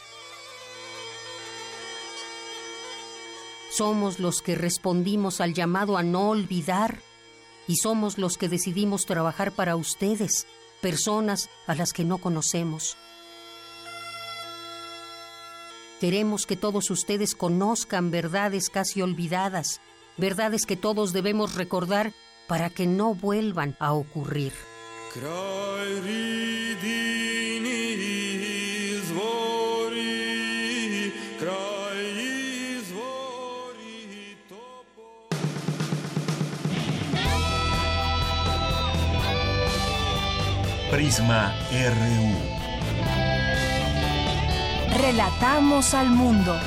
Somos los que respondimos al llamado a no olvidar y somos los que decidimos trabajar para ustedes, personas a las que no conocemos. Queremos que todos ustedes conozcan verdades casi olvidadas, verdades que todos debemos recordar para que no vuelvan a ocurrir. Prisma RU. Relatamos al mundo.